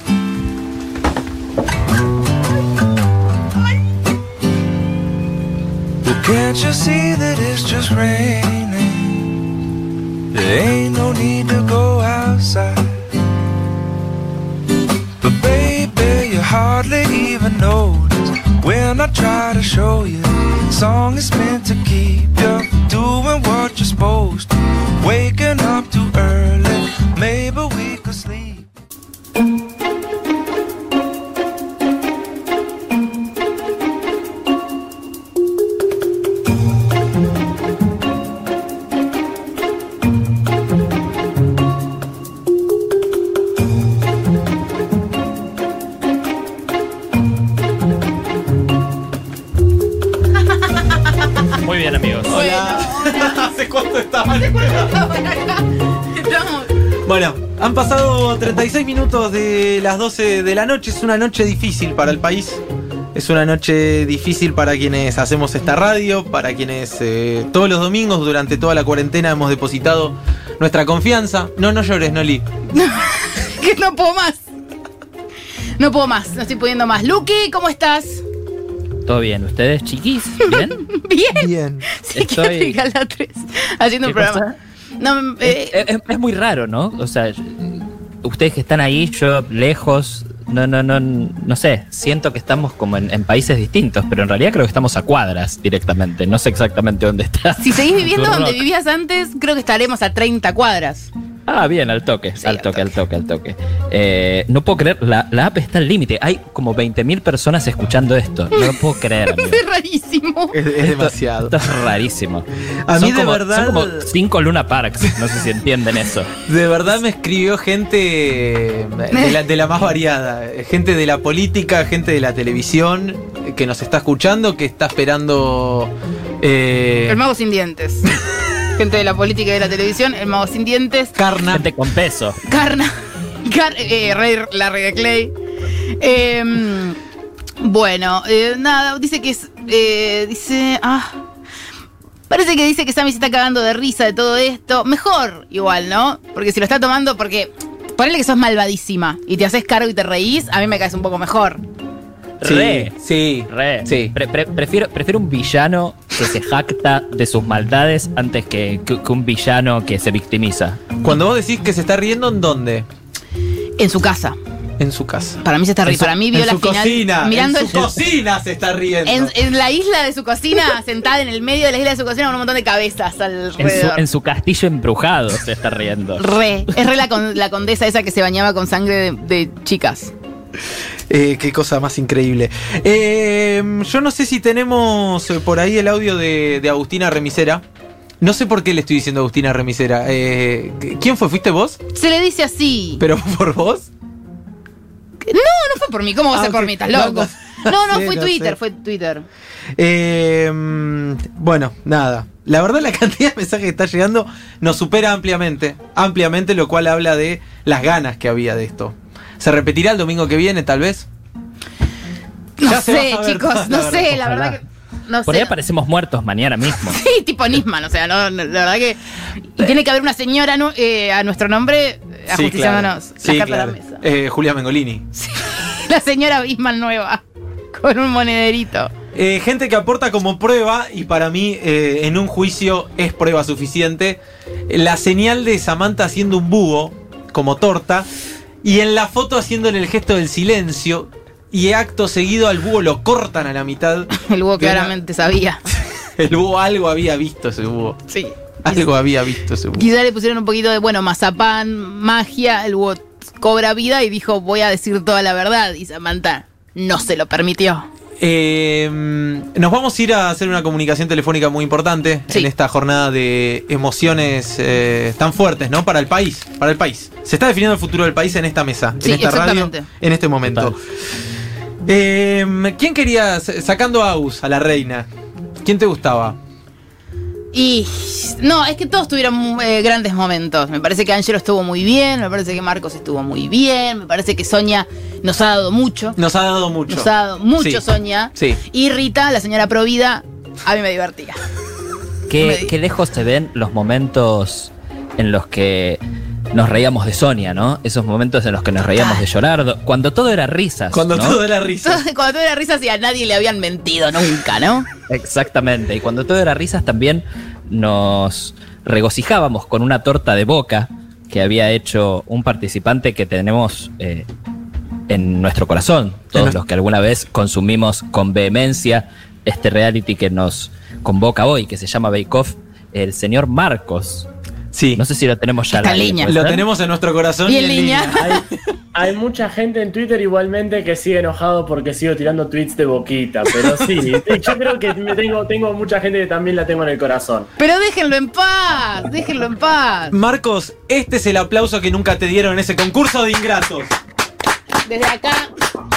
Well, can't you see that it's just raining? There ain't no need to go outside. But baby, you hardly even notice when I try to show you. Song is meant to keep you doing what you're supposed to. Waking up too early, maybe Bien, amigos. *laughs* ¿Hace cuánto estaban Estamos- Bueno, han pasado 36 minutos de las 12 de la noche. Es una noche difícil para el país. Es una noche difícil para quienes hacemos esta radio, para quienes eh, todos los domingos durante toda la cuarentena hemos depositado nuestra confianza. No, no llores, Noli. *laughs* que no puedo más. No puedo más, no estoy pudiendo más. Lucky, ¿cómo estás? ¿Todo bien? ¿Ustedes, chiquis? ¿Bien? *laughs* Bien. Bien. Psiquiátrica la 3. Haciendo un ¿Qué programa. No, eh, Es, es- es muy raro, ¿no? O sea, ustedes que están ahí, yo lejos, no, no, no, no sé, siento que estamos como en, en países distintos, pero en realidad creo que estamos a cuadras directamente, no sé exactamente dónde está. si seguís viviendo donde rock. vivías antes, creo que estaremos a 30 cuadras. Ah, bien, al toque, al toque, al toque, al toque. Eh, no puedo creer, la, la app está al límite, hay como 20.000 personas escuchando esto, no lo puedo creer. *laughs* amigo. Es rarísimo. Es, es demasiado. Esto es rarísimo. A mí Son de como- verdad- Son como cinco Luna Parks, no sé si entienden eso. De verdad me escribió gente de la, de la más variada. Gente de la política, gente de la televisión que nos está escuchando, que está esperando. eh, El mago sin dientes. *laughs* Gente de la política y de la televisión, el mago sin dientes. Carna. Gente con peso. Carna. *laughs* Car eh, Rey Larry de Clay. Eh, bueno, eh, nada, dice que es. eh, dice. Ah. Parece que dice que Sammy se está cagando de risa de todo esto. Mejor, igual, ¿no? Porque si lo está tomando, porque. Ponele que sos malvadísima y te haces cargo y te reís, a mí me caes un poco mejor. Sí, Re. sí. Re. Sí. Pre- pre- prefiero, prefiero un villano que se jacta de sus maldades antes que, que- que un villano que se victimiza. Cuando vos decís que se está riendo, ¿en dónde? En su casa. En su casa. Para mí se está En riendo. Para mí vio en la su final. cocina. mirando en su el- cocina se está riendo. En, en la isla de su cocina, *laughs* sentada en el medio de la isla de su cocina con un montón de cabezas En su, alrededor. en su castillo embrujado se está riendo. Re, es re la, con- la condesa esa que se bañaba con sangre de, de chicas. Eh, qué cosa más increíble. Eh, yo no sé si tenemos eh, por ahí el audio de, de Agustina Remisera. No sé por qué le estoy diciendo Agustina Remisera. Eh, ¿Quién fue? ¿Fuiste vos? Se le dice así. ¿Pero por vos? No, no fue por mí. ¿Cómo va a Ah, ser por mí? ¿Estás loco? no. No, *laughs* fue no Twitter, sé. fue Twitter. Eh, bueno, nada. La verdad la *laughs* cantidad de mensajes que está llegando nos supera ampliamente. Ampliamente, lo cual habla de las ganas que había de esto. ¿Se repetirá el domingo que viene, tal vez? No Ya sé, chicos, no la sé, verdad. la verdad que. No Por sé. ahí aparecemos muertos mañana mismo. *laughs* Sí, tipo Nisman, o sea, no, no, la verdad que. Y tiene que haber una señora eh, a nuestro nombre eh, Sí, ajusticiándonos claro. Sí, claro. la mesa. Eh, Julia Mengolini. *laughs* La señora Bisman nueva. Con un monederito. Eh, gente que aporta como prueba, y para mí eh, en un juicio es prueba suficiente, la señal de Samantha haciendo un búho como torta, y en la foto haciéndole el gesto del silencio, y acto seguido al búho lo cortan a la mitad. *laughs* El búho claramente sabía. *laughs* El búho algo había visto ese búho. Sí. Algo había visto ese búho. Quizá le pusieron un poquito de, bueno, mazapán, magia, el búho cobra vida y dijo, voy a decir toda la verdad. Y Samantha no se lo permitió. Eh, nos vamos a ir a hacer una comunicación telefónica muy importante Sí. en esta jornada de emociones eh, tan fuertes, ¿no? Para el país, para el país. Se está definiendo el futuro del país en esta mesa, Sí, en esta radio, en este momento. Eh, ¿Quién quería, sacando a Agus, a la reina, quién te gustaba? Y no, es que todos tuvieron eh, grandes momentos. Me parece que Angelo estuvo muy bien, me parece que Marcos estuvo muy bien, me parece que Sonia nos ha dado mucho. Nos ha dado mucho. Nos ha dado mucho Sí. Sonia. Sí. Y Rita, la señora Provida, a mí me divertía. ¿Qué, *laughs* qué lejos se ven los momentos en los que nos reíamos de Sonia, ¿no? Esos momentos en los que nos reíamos de Llorardo. Cuando todo era risas. Cuando ¿no? todo era risa. Cuando todo era risas y a nadie le habían mentido nunca, ¿no? Exactamente. Y cuando todo era risas también nos regocijábamos con una torta de boca que había hecho un participante que tenemos eh, en nuestro corazón. Todos los que alguna vez consumimos con vehemencia este reality que nos convoca hoy, que se llama Bake Off, el señor Marcos. Sí. No sé si lo tenemos ya. Está en línea. ¿puede Lo tenemos en nuestro corazón Y en línea. *laughs* Hay, hay mucha gente en Twitter igualmente que sigue enojado porque sigo tirando tweets de boquita, pero sí, *laughs* sí, yo creo que me tengo, tengo mucha gente que también la tengo en el corazón. Pero déjenlo en paz, déjenlo en paz. Marcos, este es el aplauso que nunca te dieron en ese concurso de ingratos. Desde acá,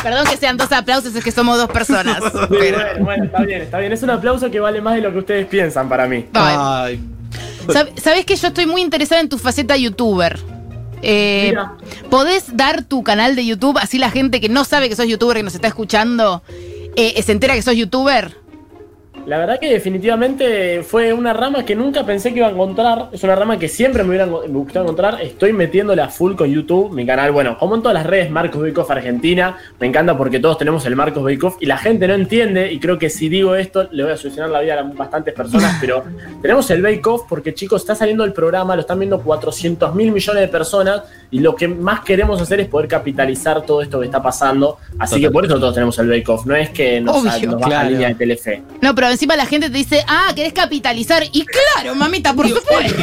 perdón que sean dos aplausos, es que somos dos personas. Sí, Pero- bueno, bueno, está bien, está bien. Es un aplauso que vale más de lo que ustedes piensan para mí. Ay. ¿Sabes que yo estoy muy interesada en tu faceta youtuber? Eh. ¿Podés dar tu canal de YouTube así la gente que no sabe que sos youtuber, que nos está escuchando, eh, se entera que sos youtuber? La verdad que definitivamente fue una rama que nunca pensé que iba a encontrar. Es una rama que siempre me hubiera me gustado encontrar. Estoy metiéndole a full con YouTube, mi canal. Bueno, como en todas las redes, Marcos Bake Off Argentina. Me encanta porque todos tenemos el Marcos Bake Off y la gente no entiende. Y creo que si digo esto, le voy a solucionar la vida a bastantes personas. Pero *laughs* tenemos el Bake Off porque, chicos, está saliendo el programa, lo están viendo 400 mil millones de personas. Y lo que más queremos hacer es poder capitalizar todo esto que está pasando. Así que por eso todos tenemos el Bake Off. No es que nos, Obvio. nos baja Claro. línea de Telefe. No, pero encima la gente te dice, ah, querés capitalizar. Y claro, mamita, por supuesto.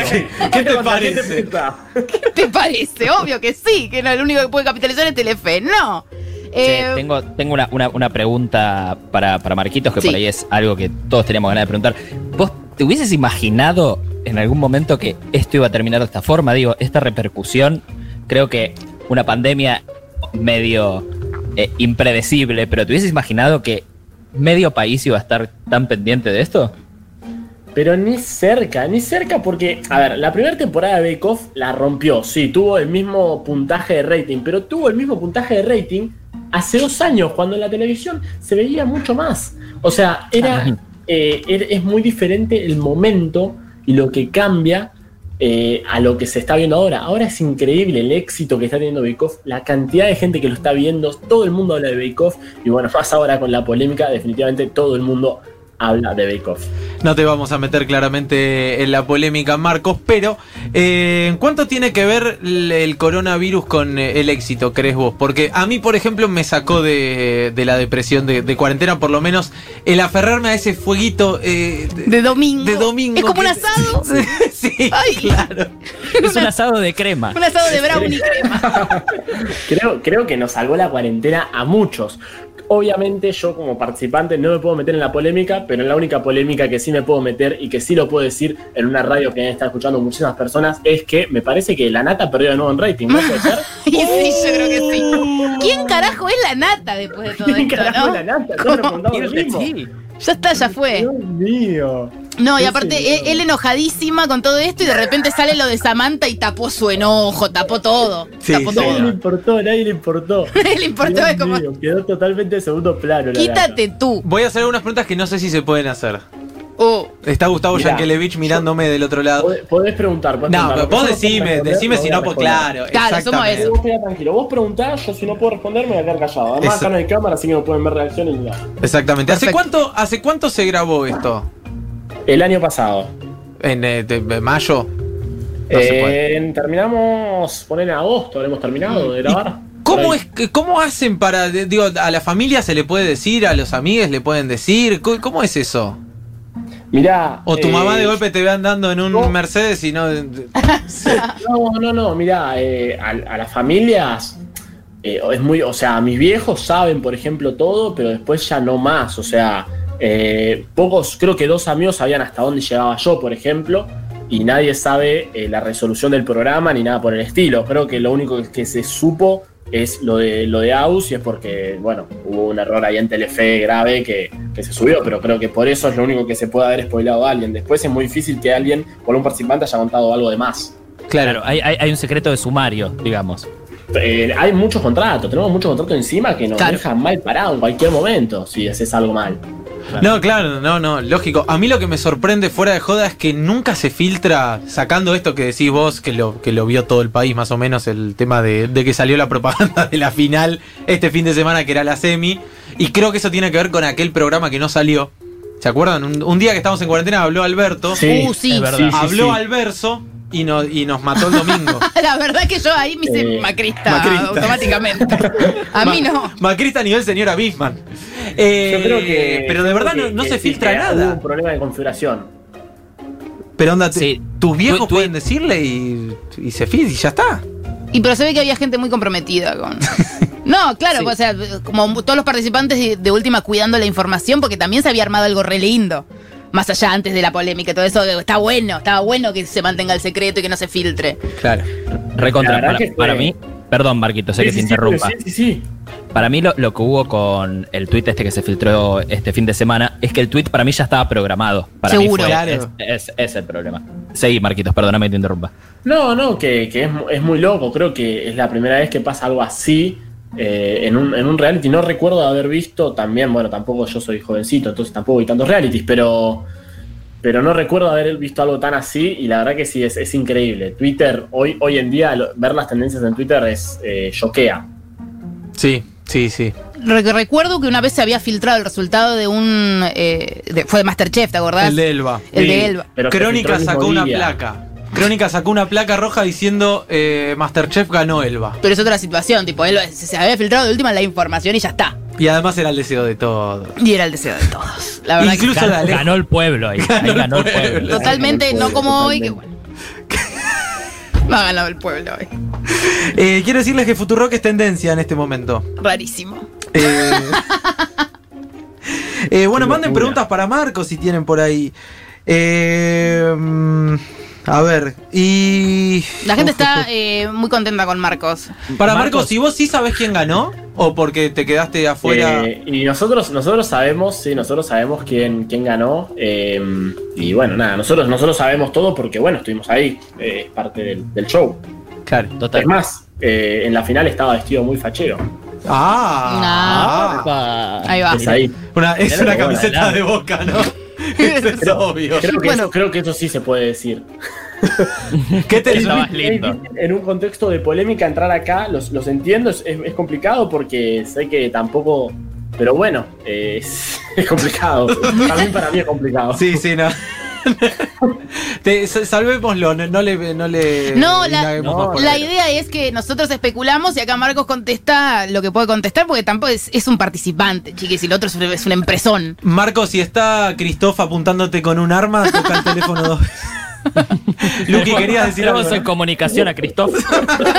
¿Qué te parece? ¿Qué te pasa? ¿Qué te parece? Obvio que sí, que no, el único que puede capitalizar es Telefe. No. Eh, tengo tengo una, una- una pregunta para, para Marquitos, que Sí. por ahí es algo que todos tenemos ganas de preguntar. ¿Vos te hubieses imaginado en algún momento que esto iba a terminar de esta forma? Digo, esta repercusión, creo que una pandemia medio eh, impredecible, pero ¿te hubieses imaginado que medio país iba a estar tan pendiente de esto? Pero ni cerca, ni cerca porque, a ver, la primera temporada de Bake Off la rompió, sí, tuvo el mismo puntaje de rating, pero tuvo el mismo puntaje de rating hace dos años, cuando en la televisión se veía mucho más. O sea, era, eh, era- es muy diferente el momento y lo que cambia eh, a lo que se está viendo ahora. Ahora es increíble el éxito que está teniendo Bake la cantidad de gente que lo está viendo, todo el mundo habla de Bake y bueno, más ahora con la polémica, definitivamente todo el mundo habla de Bake Off. No te vamos a meter claramente en la polémica, Marcos, pero eh, ¿en cuánto tiene que ver el, coronavirus con eh, el éxito, crees vos? Porque a mí, por ejemplo, me sacó de, de la depresión de, de cuarentena, por lo menos el aferrarme a ese fueguito eh, de, de domingo. de domingo. Es como un asado. *laughs* sí, Ay. claro. Es un asado de crema. Un asado de brownie crema. *laughs* Creo, creo que nos salvó la cuarentena a muchos. Obviamente yo como participante no me puedo meter en la polémica, pero en la única polémica que sí me puedo meter y que sí lo puedo decir en una radio que está escuchando muchísimas personas es que me parece que la nata perdió de nuevo en rating, ¿no puede ser? *laughs* Y sí, yo creo que sí. ¿Quién carajo es la nata después de todo ¿Quién esto, carajo no? es la nata? No respondamos lo mismo. Sí. Ya está, ya fue. Dios mío. No, y ¿Qué aparte, sé él, enojadísima con todo esto y de repente sale lo de Samantha y tapó su enojo, tapó todo. Sí, tapó sí. todo. Nadie le importó, a nadie le importó. *laughs* Nadie le importó, Dios es como, mío, quedó totalmente en segundo plano. la quítate tú. Voy a hacer algunas preguntas que no sé si se pueden hacer. Oh. Está Gustavo Mirá. Yankelevich mirándome del otro lado. Podés- Podés preguntar. podés No, pero vos no decime, decime si no, pues claro. Claro, somos eso. Vos tranquilo, vos preguntás, yo si no puedo responder me voy a quedar callado. Además Eso. acá no hay cámara, así que no pueden ver reacciones ni nada. Exactamente. ¿Hace cuánto, ¿Hace cuánto se grabó esto? El año pasado. ¿En eh, de- de mayo? No se puede. Eh, terminamos, poner en agosto, habremos terminado de grabar. ¿Cómo, es, que- ¿Cómo hacen para, digo, a la familia se le puede decir, a los amigos le pueden decir? ¿Cómo, cómo es eso? Mirá. O tu eh, mamá de golpe te ve andando en un no. Mercedes y no... *laughs* No, no, no, mirá, eh, a, a las familias eh, es muy, o sea, mis viejos saben, por ejemplo, todo, pero después ya no más, o sea, eh, pocos, creo que dos amigos sabían hasta dónde llegaba yo, por ejemplo, y nadie sabe eh, la resolución del programa ni nada por el estilo. Creo que lo único que se supo es lo de lo de Aus y es porque, bueno, hubo un error ahí en Telefe grave que, que se subió, pero creo que por eso es lo único que se puede haber spoilado a alguien. Después es muy difícil que alguien, por un participante, haya contado algo de más. Claro, hay, hay- hay un secreto de sumario, digamos. Eh, hay muchos contratos, tenemos muchos contratos encima que nos Claro. dejan mal parados en cualquier momento si haces algo mal. No, claro, no, no, lógico. A mí lo que me sorprende fuera de joda es que nunca se filtra, sacando esto que decís vos, que lo, que lo vio todo el país más o menos, el tema de, de que salió la propaganda de la final este fin de semana que era la semi. Y creo que eso tiene que ver con aquel programa que no salió. ¿Se acuerdan? Un, un día que estábamos en cuarentena habló Alberto. Sí, Uh, sí. es verdad. Sí, sí, habló sí. al verso y, no- y nos mató el domingo. *laughs* La verdad que yo ahí me hice Eh, macrista, macrista. automáticamente. A mí no. Macrista a nivel señora Bisman. Eh, Yo creo que. pero yo de verdad no, que- no que se filtra Hubo nada. un problema de configuración. Pero onda, Sí. tus viejos pueden decirle y, y se filtra y ya está. Y pero se ve que había gente muy comprometida con. *laughs* No, claro, Sí. o sea, como todos los participantes de, de última cuidando la información, porque también se había armado algo re lindo. Más allá antes de la polémica y todo eso, está bueno, estaba bueno que se mantenga el secreto y que no se filtre. Claro. Recontra, para, mí, perdón Marquito, sé Sí, que sí, te pero interrumpa. Sí, sí, sí. Para mí lo, lo que hubo con el tweet este que se filtró este fin de semana es que el tweet para mí ya estaba programado. Para mí Seguro. fue- Claro. es, es- es el problema. Seguí, Marquitos, perdóname que te interrumpa. No, no, que, que es, es muy loco. Creo que es la primera vez que pasa algo así eh, en, un, en un reality. No recuerdo haber visto también, bueno, tampoco yo soy jovencito, entonces tampoco vi tantos realities, pero, pero no recuerdo haber visto algo tan así y la verdad que sí, es, es increíble. Twitter, hoy, hoy en día, lo- ver las tendencias en Twitter es eh, choquea. Sí, sí, sí. Re- recuerdo que una vez se había filtrado el resultado de un. eh, de- fue de Masterchef, ¿te acordás? El de Elba. El de Elba. Crónica sacó una día. placa. Crónica sacó una placa roja diciendo eh, Masterchef ganó Elba. Pero es otra situación, tipo, él se había filtrado de última la información y ya está. Y además era el deseo de todos. Y era el deseo de todos. La verdad Incluso que Ganó, el pueblo ahí. Ganó ahí el ganó el pueblo. pueblo. totalmente no como hoy, que bueno. No ha ganado el pueblo hoy. Eh, quiero decirles que Futurock es tendencia en este momento. Rarísimo. Eh, *laughs* eh, bueno, manden preguntas para Marcos si tienen por ahí. Eh, mm, a ver, y. La gente está eh, muy contenta con Marcos. Para Marcos, Marcos. si vos sí sabés quién ganó, o porque te quedaste afuera. Eh, y nosotros, nosotros sabemos, sí, nosotros sabemos quién, quién ganó. eh, y bueno, nada, nosotros, nosotros sabemos todo porque, bueno, estuvimos ahí, eh, es parte del, del show. claro. Total. Es más, eh, en la final estaba vestido muy fachero. Ah, ah. Ahí va. Es ahí. Una- es una camiseta de boca, ¿no? *laughs* Eso es obvio. Creo que, Bueno. eso, creo que eso sí se puede decir. *laughs* ¿Qué te lindo. En un contexto de polémica entrar acá, los, los entiendo, es, es- es complicado porque sé que tampoco... Pero bueno, eh, es, *laughs* es complicado. También para mí es complicado. Sí, sí, no. *laughs* Te- sa- salvémoslo, no, no le. No, le No, la, idea es que nosotros especulamos y acá Marcos contesta lo que puede contestar porque tampoco es, es un participante, chiquis, y el otro es un, es un empresón. Marco, si está Christoph apuntándote con un arma, toca el teléfono dos veces. *laughs* Luqui, querías decir algo. En comunicación a Cristóbal.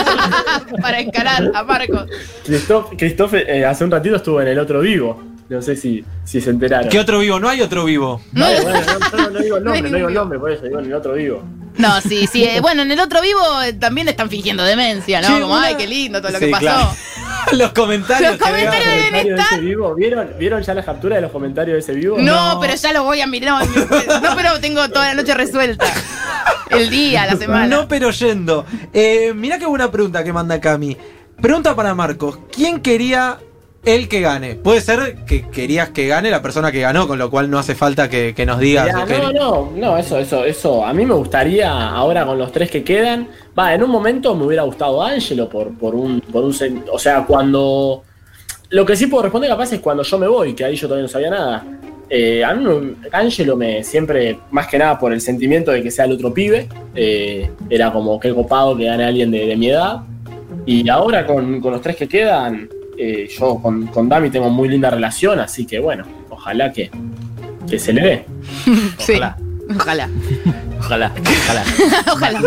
*laughs* Para encarar a Marcos. Christoph, Christoph, eh, hace un ratito estuvo en el otro vivo. No sé si, si se enteraron. ¿Qué otro vivo? No hay otro vivo. No, bueno, no, no, no digo el *laughs* nombre, no digo el nombre, por eso digo en el otro vivo. No, sí, sí. eh, bueno, en el otro vivo eh, también están fingiendo demencia, ¿no? Sí, Como, una- ay, qué lindo todo lo Sí, que pasó. claro. *laughs* Los comentarios. Los comentarios de- vivo? ¿Vieron, ¿Vieron ya la captura de los comentarios de ese vivo? No, No. pero ya lo voy a mirar. No, no, pero tengo toda la noche resuelta. El día, la semana. No, pero yendo. Eh, mirá qué buena pregunta que manda Cami. Pregunta para Marcos. ¿Quién quería el que gane? Puede ser que querías que gane la persona que ganó, con lo cual no hace falta que, que nos digas. Mirá, lo que- no, no, no, eso, eso, eso. A mí me gustaría, ahora con los tres que quedan, va, en un momento me hubiera gustado Angelo por, por un, por un, o sea, cuando, lo que sí puedo responder capaz es cuando yo me voy, que ahí yo todavía no sabía nada. Eh, a mí Angelo me siempre, más que nada por el sentimiento de que sea el otro pibe, eh, era como que copado que gane alguien de, de mi edad. Y ahora con, con los tres que quedan, eh, yo con, con Dami tengo muy linda relación, así que bueno, ojalá que, que se le dé. *laughs* Sí. Ojalá. Ojalá. Ojalá, ojalá. *laughs* Ojalá.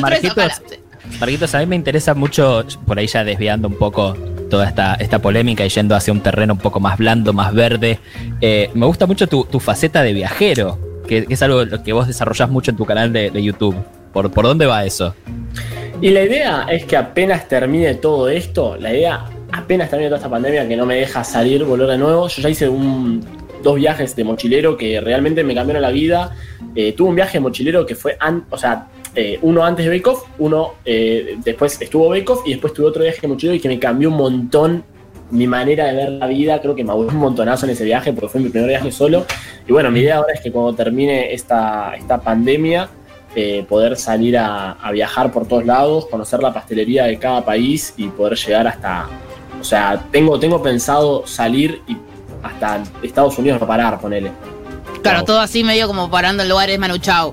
Marquitos, ojalá. Sí. Marquitos, a mí me interesa mucho, por ahí ya desviando un poco toda esta, esta polémica y yendo hacia un terreno un poco más blando, más verde. eh, me gusta mucho tu, tu faceta de viajero, que, que es algo que vos desarrollás mucho en tu canal de, de YouTube. ¿Por, ¿Por dónde va eso? Y la idea es que apenas termine todo esto, la idea, apenas termine toda esta pandemia que no me deja salir, volver de nuevo, yo ya hice un, dos viajes de mochilero que realmente me cambiaron la vida. Eh, tuve un viaje de mochilero que fue, o sea, eh, uno antes de Bake Off, uno eh, después estuvo Bake Off y después tuve otro viaje de mochilero y que me cambió un montón mi manera de ver la vida. Creo que me aburrí un montonazo en ese viaje porque fue mi primer viaje solo. Y bueno, mi idea ahora es que cuando termine esta, esta pandemia, eh, poder salir a viajar por todos lados, conocer la pastelería de cada país y poder llegar hasta. O sea, tengo, tengo pensado salir y hasta Estados Unidos no parar, ponele. Claro, todo así medio como parando en lugares Manu Chao.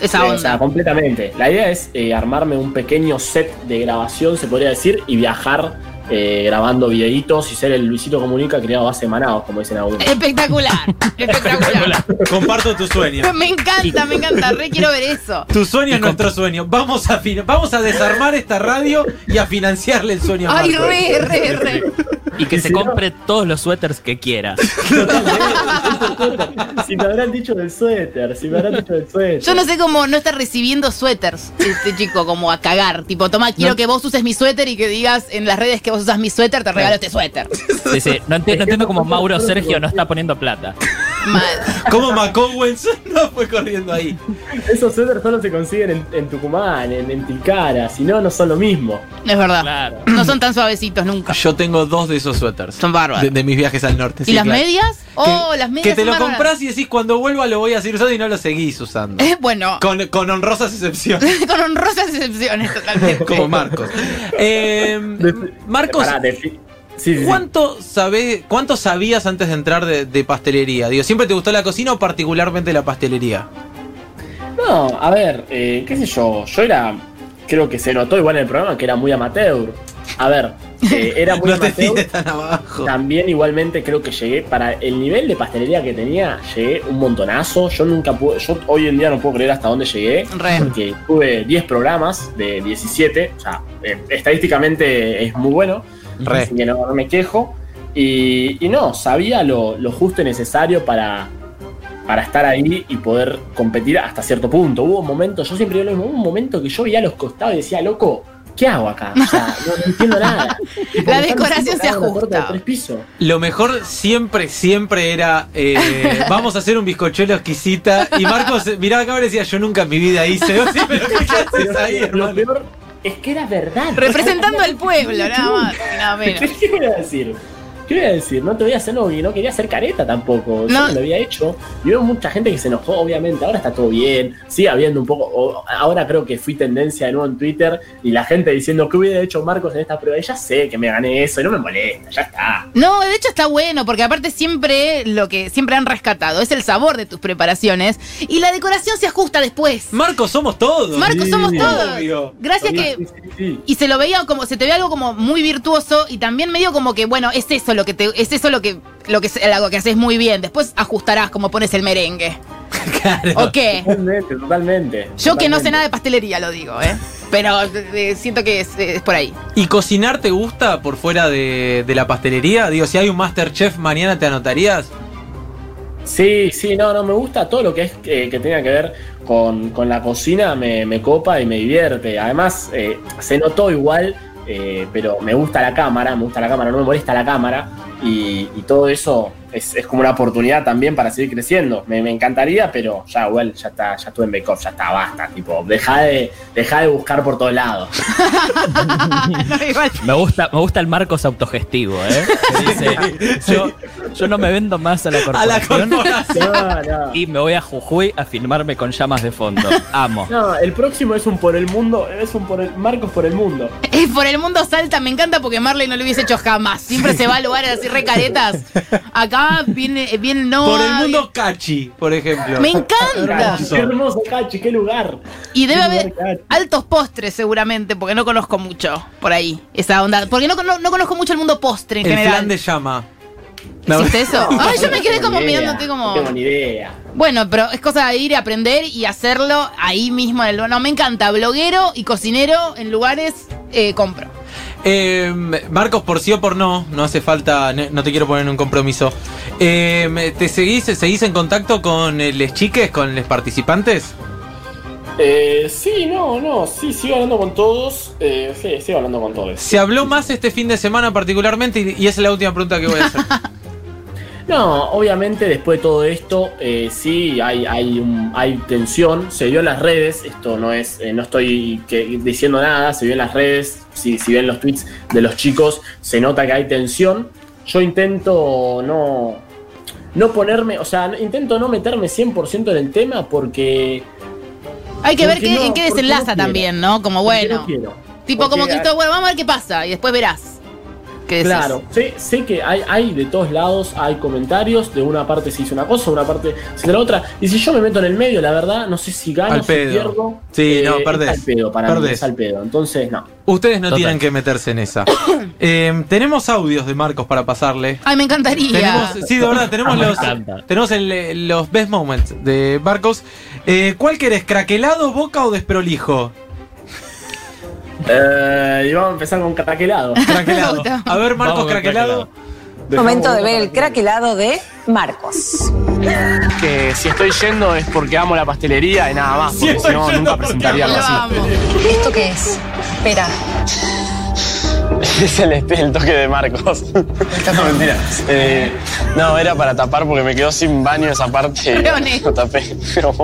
Esa eh, onda. O sea, completamente. La idea es eh, armarme un pequeño set de grabación, se podría decir, y viajar eh, grabando videitos y ser el Luisito Comunica criado hace manados, como dicen algunos. Espectacular, *laughs* espectacular. Comparto tu sueño. Me encanta, me encanta. Re quiero ver eso. Tu sueño es nuestro sueño. Vamos a, fin- vamos a desarmar esta radio y a financiarle el sueño a Ay, re, re, re. Y que Y se si no- compre todos los suéteres que quiera. *laughs* si me habrán dicho del suéter, si me habrán dicho del suéter. Yo no sé cómo no está recibiendo suéteres este chico, como a cagar. Tipo, toma, quiero No. que vos uses mi suéter y que digas en las redes que vos usas mi suéter, te regalo este suéter. Sí, sí. No, enti- no entiendo cómo Mauro Sergio no está poniendo plata. Mal. ¿Cómo McCowens *laughs* no fue corriendo ahí? Esos suéteres solo se consiguen en, en Tucumán, en, en Tilcara, si no, no son lo mismo. Es verdad. Claro. No son tan suavecitos nunca. Yo tengo dos de esos suéteres. Son bárbaros. De, de mis viajes al norte. ¿Y sí, las claro. medias? Oh, Que- las medias. Que te son lo bárbaras. compras y decís cuando vuelva lo voy a seguir usando y no lo seguís usando. Eh, *laughs* bueno, Con, con honrosas excepciones. *laughs* con honrosas excepciones totalmente. Como Marcos. Eh, Marcos, Pará, defi- sí, sí, sí. ¿cuánto, sabés, ¿cuánto sabías antes de entrar de, de pastelería? Digo, ¿siempre te gustó la cocina o particularmente la pastelería? No, a ver, eh, qué sé yo, yo era, creo que se notó igual en el programa que era muy amateur. A ver, eh, era *laughs* muy No te amateur. tires tan abajo. También igualmente creo que llegué, para el nivel de pastelería que tenía, llegué un montonazo. Yo nunca pude, yo hoy en día no puedo creer hasta dónde llegué. Re. Porque tuve 10 programas de 17, o sea, eh, estadísticamente es muy bueno. Re. Así que no, no me quejo. Y, y no, sabía lo, lo justo y necesario para, para estar ahí y poder competir hasta cierto punto. Hubo un momento, yo siempre digo lo mismo, hubo un momento que yo veía a los costados y decía, loco, ¿qué hago acá? O sea, no, no entiendo nada. *laughs* Tipo, La decoración se ajusta. Lo mejor siempre, siempre era eh, *laughs* vamos a hacer un bizcochuelo exquisita. Y Marcos miraba acá y decía, yo nunca en mi vida hice. *laughs* Sí, pero ¿qué haces ahí, lo peor es que era verdad. Representando al pueblo, nada más, nada menos. *laughs* ¿Qué a decir? ¿Qué voy a decir? No te voy a hacer no, y no quería hacer careta tampoco. Yo No. no lo había hecho. Y veo mucha gente que se enojó, obviamente. Ahora está todo bien. Sigue habiendo un poco. ahora creo que fui tendencia de nuevo en Twitter. Y la gente diciendo que hubiera hecho Marcos en esta prueba. Y ya sé que me gané eso. Y no me molesta. Ya está. No, de hecho está bueno, porque aparte siempre lo que siempre han rescatado es el sabor de tus preparaciones y la decoración se ajusta después. Marcos somos todos. Marcos somos todos. Obvio. Gracias Sí, que sí, sí, sí. y se lo veía como se te ve algo como muy virtuoso y también medio como que bueno es eso lo que te es eso lo que lo que algo que haces muy bien después ajustarás como pones el merengue *laughs* Claro. o qué Totalmente, totalmente. yo que no sé nada de pastelería lo digo eh pero eh, siento que es, es por ahí ¿Y cocinar te gusta por fuera de, de la pastelería? Digo, si hay un Masterchef mañana, ¿te anotarías? Sí, sí, no, no, me gusta todo lo que es eh, que tenga que ver con, con la cocina, me, me copa y me divierte. Además, eh, se notó igual, eh, pero me gusta la cámara, me gusta la cámara, no me molesta la cámara. Y, y todo eso es, es como una oportunidad también para seguir creciendo. Me, me encantaría, pero ya igual, ya está, ya estuve en Bake Off, ya está, basta. Tipo, deja de, deja de buscar por todos lados. No. *laughs* Me gusta, me gusta el Marcos autogestivo, ¿eh? Que dice, yo, yo no me vendo más a la A la corporación corporación. No, no. y me voy a Jujuy a filmarme con llamas de fondo. Amo. No, el próximo es un por el mundo, es un por el, Marcos por el mundo. Es por el mundo salta, me encanta porque Marley no lo hubiese hecho jamás. Siempre se va a lugares así recaretas. Acá viene, viene Noah. Por el mundo cachi, por ejemplo. Me encanta. Qué hermoso, Cachi, qué lugar. Y debe haber altos postres seguramente, porque no conozco mucho por ahí esa onda. Porque no, no, no conozco mucho el mundo postre en El general. flan de llama. No, ¿Existe eso? *laughs* Ay, yo me quedé como idea, mirándote como. No tengo ni idea. Bueno, pero es cosa de ir y aprender y hacerlo ahí mismo en el. No, me encanta. Bloguero y cocinero en lugares eh, compro. Eh, Marcos, por sí o por no, no hace falta, no te quiero poner en un compromiso. Eh, ¿Te seguís, seguís en contacto con les chiques, con los participantes? Eh, sí, no, no, sí, sigo hablando con todos. Eh, sí, sigo hablando con todos. Se habló más este fin de semana particularmente y, y esa es la última pregunta que voy a hacer. *laughs* No, obviamente después de todo esto, eh, sí hay, hay, un- hay tensión, se vio en las redes, esto no es, eh, no estoy que- diciendo nada, se vio en las redes, si, si ven los tweets de los chicos, se nota que hay tensión. Yo intento no, no ponerme, o sea, intento no meterme 100% en el tema porque... Hay que ver qué, no, en qué desenlaza no quiero. también, ¿no? Como bueno. no quiero. tipo, como que esto, bueno, vamos a ver qué pasa y después verás. Claro, sé, sé que hay, hay de todos lados, hay comentarios, de una parte se dice una cosa, de una parte se dice la otra, y si yo me meto en el medio, la verdad, no sé si gano, Al si pedo. pierdo. Sí, no, es perdés. al pedo, para mí, Perdés. es al pedo, entonces no. Ustedes no Total. tienen que meterse en esa. *coughs* Eh, tenemos audios de Marcos para pasarle. Ay, me encantaría. Tenemos, sí, de verdad, tenemos *laughs* los, tenemos el- los best moments de Marcos. Eh, ¿Cuál querés, craquelado, boca o desprolijo? Eh, y vamos a empezar con craquelado. *laughs* Craquelado. A ver, Marcos, craquelado. Momento de ver el craquelado de Marcos. Que si estoy yendo es porque amo la pastelería y nada más, Si porque si estoy no yendo nunca presentaría algo así. ¿Esto qué es? Espera. Es el, el toque de Marcos. *laughs* no, mentira. Eh, no, era para tapar porque me quedó sin baño esa parte lo tapé. *laughs* Pero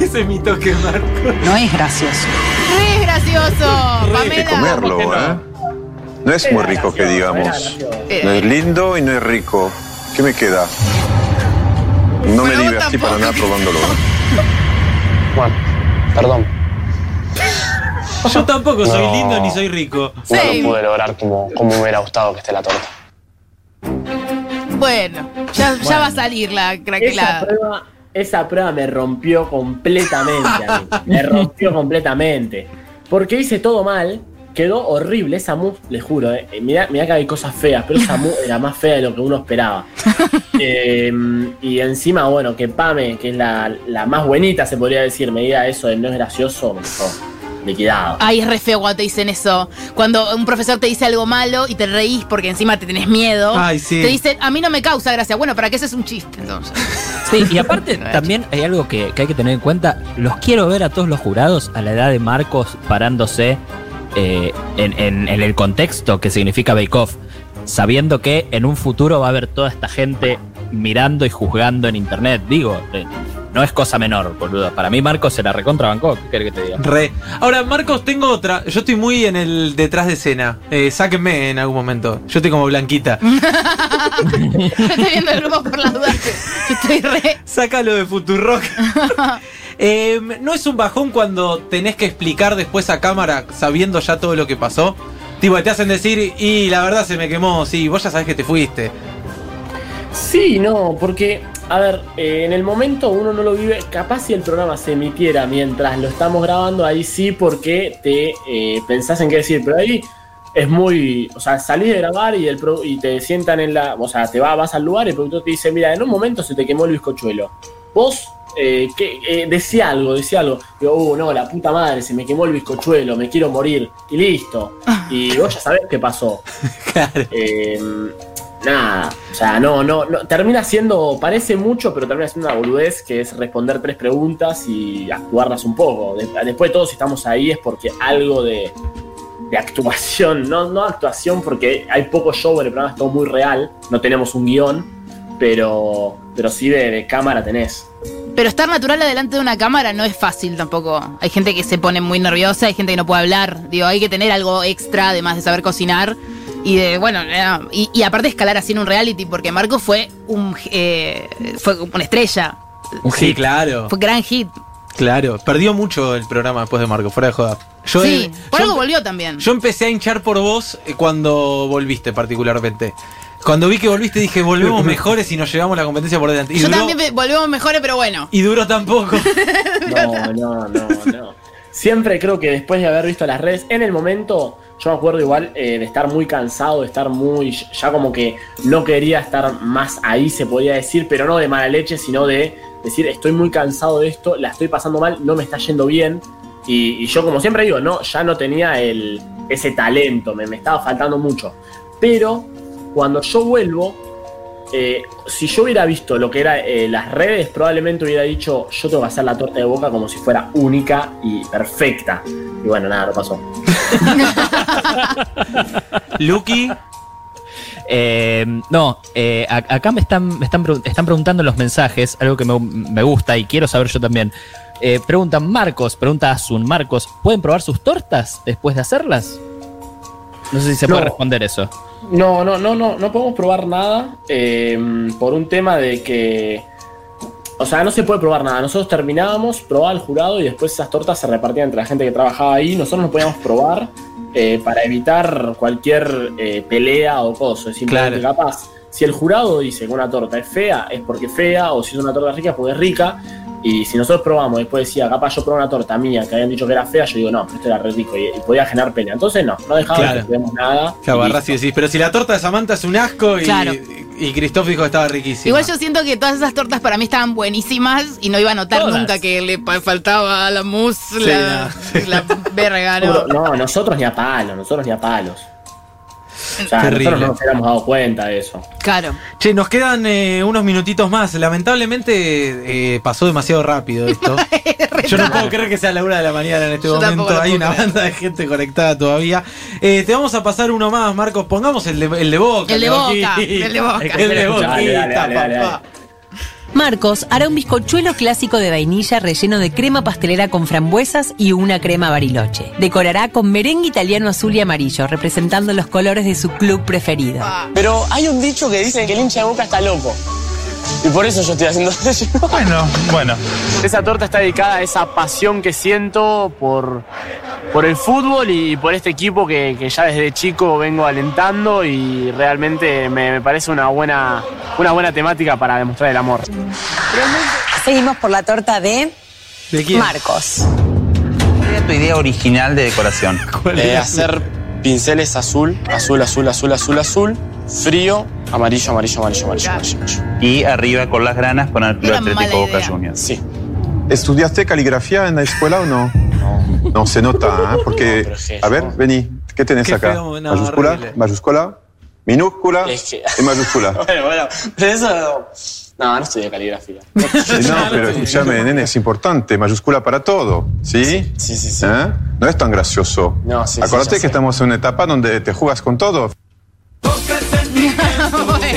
Ese es mi toque, Marcos. No es gracioso. Re gracioso, Hay que Pamela. comerlo, ¿eh? No es muy rico que digamos. No es lindo y no es rico. ¿Qué me queda? No me divertí para nada probándolo. Bueno, perdón. Yo tampoco soy No. lindo ni soy rico. No lo pude lograr como, como me hubiera gustado que esté la torta. Bueno, ya, ya va a salir la Esa craquelada. prueba, esa prueba me rompió completamente a mí. Me rompió completamente. Porque hice todo mal, quedó horrible. Esa mousse, les juro, eh, mirá, mirá que hay cosas feas, pero esa mousse era más fea de lo que uno esperaba. *laughs* Eh, y encima, bueno, que Pame, que es la, la más buenita, se podría decir, me diga eso de no es gracioso, me dejó liquidado. Ay, es re feo cuando te dicen eso. Cuando un profesor te dice algo malo y te reís porque encima te tenés miedo. Ay, sí. Te dicen, a mí no me causa gracia. Bueno, para que ese es un chiste, entonces. *laughs* Sí, y aparte *laughs* también hay algo que, que hay que tener en cuenta. Los quiero ver a todos los jurados a la edad de Marcos parándose eh, en, en- en el contexto que significa Bake Off, sabiendo que en un futuro va a haber toda esta gente mirando y juzgando en internet. Digo, eh, no es cosa menor, boludo. Para mí Marcos se la recontra bancó. ¿Qué querés que te diga? Re. Ahora, Marcos, tengo otra. Yo estoy muy en el detrás de escena. Eh, sáquenme en algún momento. Yo estoy como blanquita. *laughs* estoy viendo el grupo por las dudas. Estoy re. Sácalo de Futurock. *laughs* Eh, ¿No es un bajón cuando tenés que explicar después a cámara sabiendo ya todo lo que pasó? Tipo, te hacen decir, y la verdad se me quemó, sí, vos ya sabés que te fuiste. Sí, no, porque, a ver, eh, en el momento uno no lo vive, capaz si el programa se emitiera mientras lo estamos grabando, ahí sí, porque te eh, pensás en qué decir, pero ahí es muy, o sea, salís de grabar y, el pro- y te sientan en la, o sea, te va, vas al lugar y el productor te dice, mira, en un momento se te quemó el bizcochuelo. Vos, eh, que, eh, decía algo, decía algo. Digo, uh, no, la puta madre, se me quemó el bizcochuelo, me quiero morir. Y listo. *laughs* Y vos ya sabés qué pasó. Eh, nada, o sea, no, no, no, termina siendo, parece mucho, pero termina siendo una boludez que es responder tres preguntas y actuarlas un poco. De- después de todo, si estamos ahí es porque algo de, actuación, no, no actuación porque hay poco show en el programa, es todo muy real, no tenemos un guion, pero, pero sí de, de cámara tenés. Pero estar natural adelante de una cámara no es fácil tampoco. Hay gente que se pone muy nerviosa, hay gente que no puede hablar. Digo, hay que tener algo extra, además de saber cocinar. Y de, bueno, y, y aparte escalar así en un reality, porque Marco fue un eh, fue una estrella. Sí, claro. Fue gran hit. Claro. Perdió mucho el programa después de Marco, fuera de joda. Yo, sí, por yo- algo volvió también. Yo empecé a hinchar por vos eh, cuando volviste particularmente. Cuando vi que volviste dije, volvemos *laughs* mejores y nos llevamos la competencia por delante. Y Yo duró, también volvemos mejores, pero bueno. y duró tampoco. *laughs* No, no, no, no. Siempre creo que después de haber visto las redes, en el momento, yo me acuerdo igual eh, de estar muy cansado, de estar muy. Ya como que no quería estar más ahí, se podía decir, pero no de mala leche, sino de decir, estoy muy cansado de esto, la estoy pasando mal, no me está yendo bien. Y, yo, como siempre digo, no, ya no tenía el, ese talento, me, me estaba faltando mucho. Pero cuando yo vuelvo, eh, si yo hubiera visto lo que eran las redes, probablemente hubiera dicho, yo tengo que hacer la torta de boca como si fuera única y perfecta. Y bueno, nada, no pasó. *laughs* Lucky. Eh, no, eh, acá me están, me están, pre- están preguntando en los mensajes, algo que me, me gusta y quiero saber yo también. Eh, preguntan Marcos, pregunta Asun, Marcos, ¿pueden probar sus tortas después de hacerlas? No sé si se puede responder eso. No, no, no, no, no podemos probar nada eh, por un tema de que. O sea, no se puede probar nada. Nosotros terminábamos, probaba el jurado y después esas tortas se repartían entre la gente que trabajaba ahí. Nosotros no podíamos probar eh, para evitar cualquier eh, pelea o cosa. Es simplemente Claro. capaz. Si el jurado dice que una torta es fea, es porque es fea, o si es una torta rica, es porque es rica. Y si nosotros probamos, después decía, capaz yo probé una torta mía que habían dicho que era fea, yo digo, no, esto era re rico y, y podía generar pelea. Entonces, no, no dejaba Claro. que probemos nada. Claro, agarrás y decís, pero si la torta de Samantha es un asco y, Claro. y Christoph dijo que estaba riquísima. Igual yo siento que todas esas tortas para mí estaban buenísimas y no iba a notar Todas. nunca que le faltaba la mousse, Sí, la, la *laughs* verga, ¿no? No, nosotros ni a palos, nosotros ni a palos. O sea, Terrible. nosotros no nos hubiéramos dado cuenta de eso. Claro. Che, nos quedan eh, unos minutitos más. Lamentablemente eh, pasó demasiado rápido esto. *laughs* Yo no puedo creer que sea la una de la mañana en este Yo momento. Hay una creer. banda de gente conectada todavía. Eh, te vamos a pasar uno más, Marcos. Pongamos el de, el de Boca. El de Boca, Boquita. el de Boca. El de Boquita, Dale, dale, dale, dale, papá. Marcos hará un bizcochuelo clásico de vainilla relleno de crema pastelera con frambuesas y una crema bariloche. Decorará con merengue italiano azul y amarillo, representando los colores de su club preferido. Pero hay un dicho que dice que el hincha de boca está loco. Y por eso yo estoy haciendo *laughs* eso. Bueno, bueno. Esa torta está dedicada a esa pasión que siento por, por el fútbol y por este equipo que, que ya desde chico vengo alentando y realmente me, me parece una buena, una buena temática para demostrar el amor. Seguimos por la torta de ¿De quién? Marcos. ¿Cuál era tu idea original de decoración? Eh, hacer pinceles azul, azul, azul, azul, azul, azul, frío, amarillo, amarillo, amarillo, amarillo, amarillo. amarillo. Y arriba con las granas poner el Club Era Atlético Boca. Juniors. Sí. ¿Estudiaste caligrafía en la escuela o no? No se nota, ¿eh? Porque, a ver, no. vení, ¿qué tenés Qué acá? feo, no, mayúscula, horrible. mayúscula, minúscula Es que- y mayúscula. *laughs* Bueno, bueno, pero eso... No, no estudié caligrafía. *laughs* Sí, No, pero escúchame, nene, es importante, mayúscula para todo, ¿sí? Sí, sí, sí. ¿Eh? No es tan gracioso. No, sí, sí, Acordate ya que sé. estamos en una etapa donde te jugas con todo.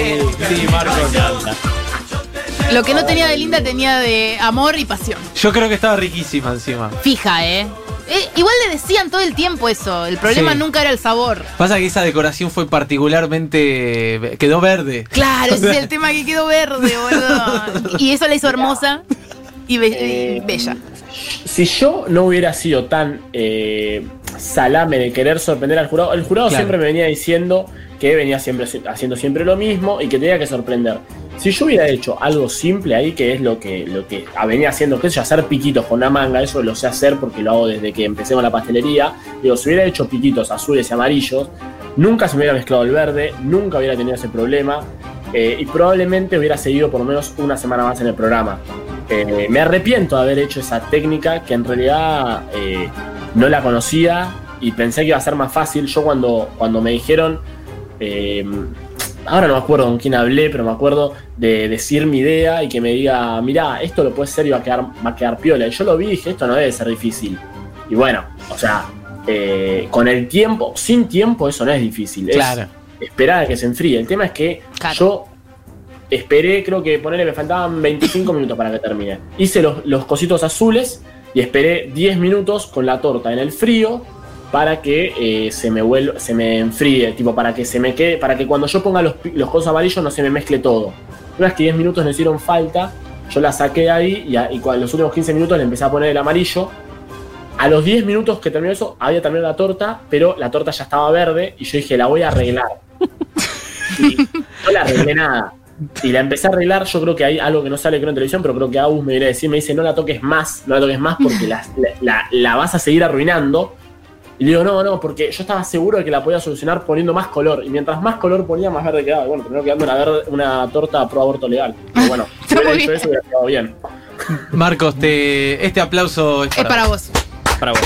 Sí, Marcos. Lo que no tenía de linda tenía de amor y pasión. Yo creo que estaba riquísima encima. Fija, ¿eh? Eh, igual le decían todo el tiempo eso. El problema Sí. nunca era el sabor. Pasa que esa decoración fue particularmente. quedó verde. Claro, ese *laughs* es el tema que quedó verde, boludo. Y eso la hizo hermosa y, be- y bella. Si yo no hubiera sido tan eh, salame de querer sorprender al jurado, el jurado Claro. siempre me venía diciendo que venía siempre haciendo siempre lo mismo y que tenía que sorprender. Si yo hubiera hecho algo simple ahí, que es lo que, lo que venía haciendo, que es hacer piquitos con una manga, eso lo sé hacer porque lo hago desde que empecé con la pastelería. Digo, si hubiera hecho piquitos azules y amarillos, nunca se me hubiera mezclado el verde, nunca hubiera tenido ese problema. eh, y probablemente hubiera seguido por lo menos una semana más en el programa. Eh, me arrepiento de haber hecho esa técnica que en realidad eh, no la conocía y pensé que iba a ser más fácil. Yo cuando, cuando me dijeron, eh, ahora no me acuerdo con quién hablé, pero me acuerdo de decir mi idea y que me diga, mirá, esto lo puedes hacer y va a quedar, va a quedar piola. Y yo lo vi y dije, esto no debe ser difícil. Y bueno, o sea, eh, con el tiempo, sin tiempo eso no es difícil. es Claro. esperar a que se enfríe. El tema es que Claro. yo esperé, creo que ponerle me faltaban 25 minutos para que termine. Hice los, los cositos azules y esperé 10 minutos con la torta en el frío para que eh, se me vuelva, se me enfríe, tipo para que se me quede, para que cuando yo ponga los, los cosos amarillos no se me mezcle todo. Una vez que 10 minutos me hicieron falta, yo la saqué ahí y, a- y cuando los últimos 15 minutos le empecé a poner el amarillo. A los 10 minutos que terminó eso, había terminado la torta, pero la torta ya estaba verde y yo dije, la voy a arreglar. *laughs* Y no la arreglé nada. Y la empecé a arreglar, yo creo que hay algo que no sale creo en televisión, pero creo que Agus me viene a decir, me dice, no la toques más, no la toques más porque la, la- la- la vas a seguir arruinando. Y le digo, no, no, porque yo estaba seguro de que la podía solucionar poniendo más color. Y mientras más color ponía, más verde quedaba. Y bueno, terminó quedando una, verde- una torta pro aborto legal. Pero bueno, *laughs* si hubiera muy hecho eso hubiera quedado bien. Marcos, te, este aplauso es Es para, para vos. vos. Para vos.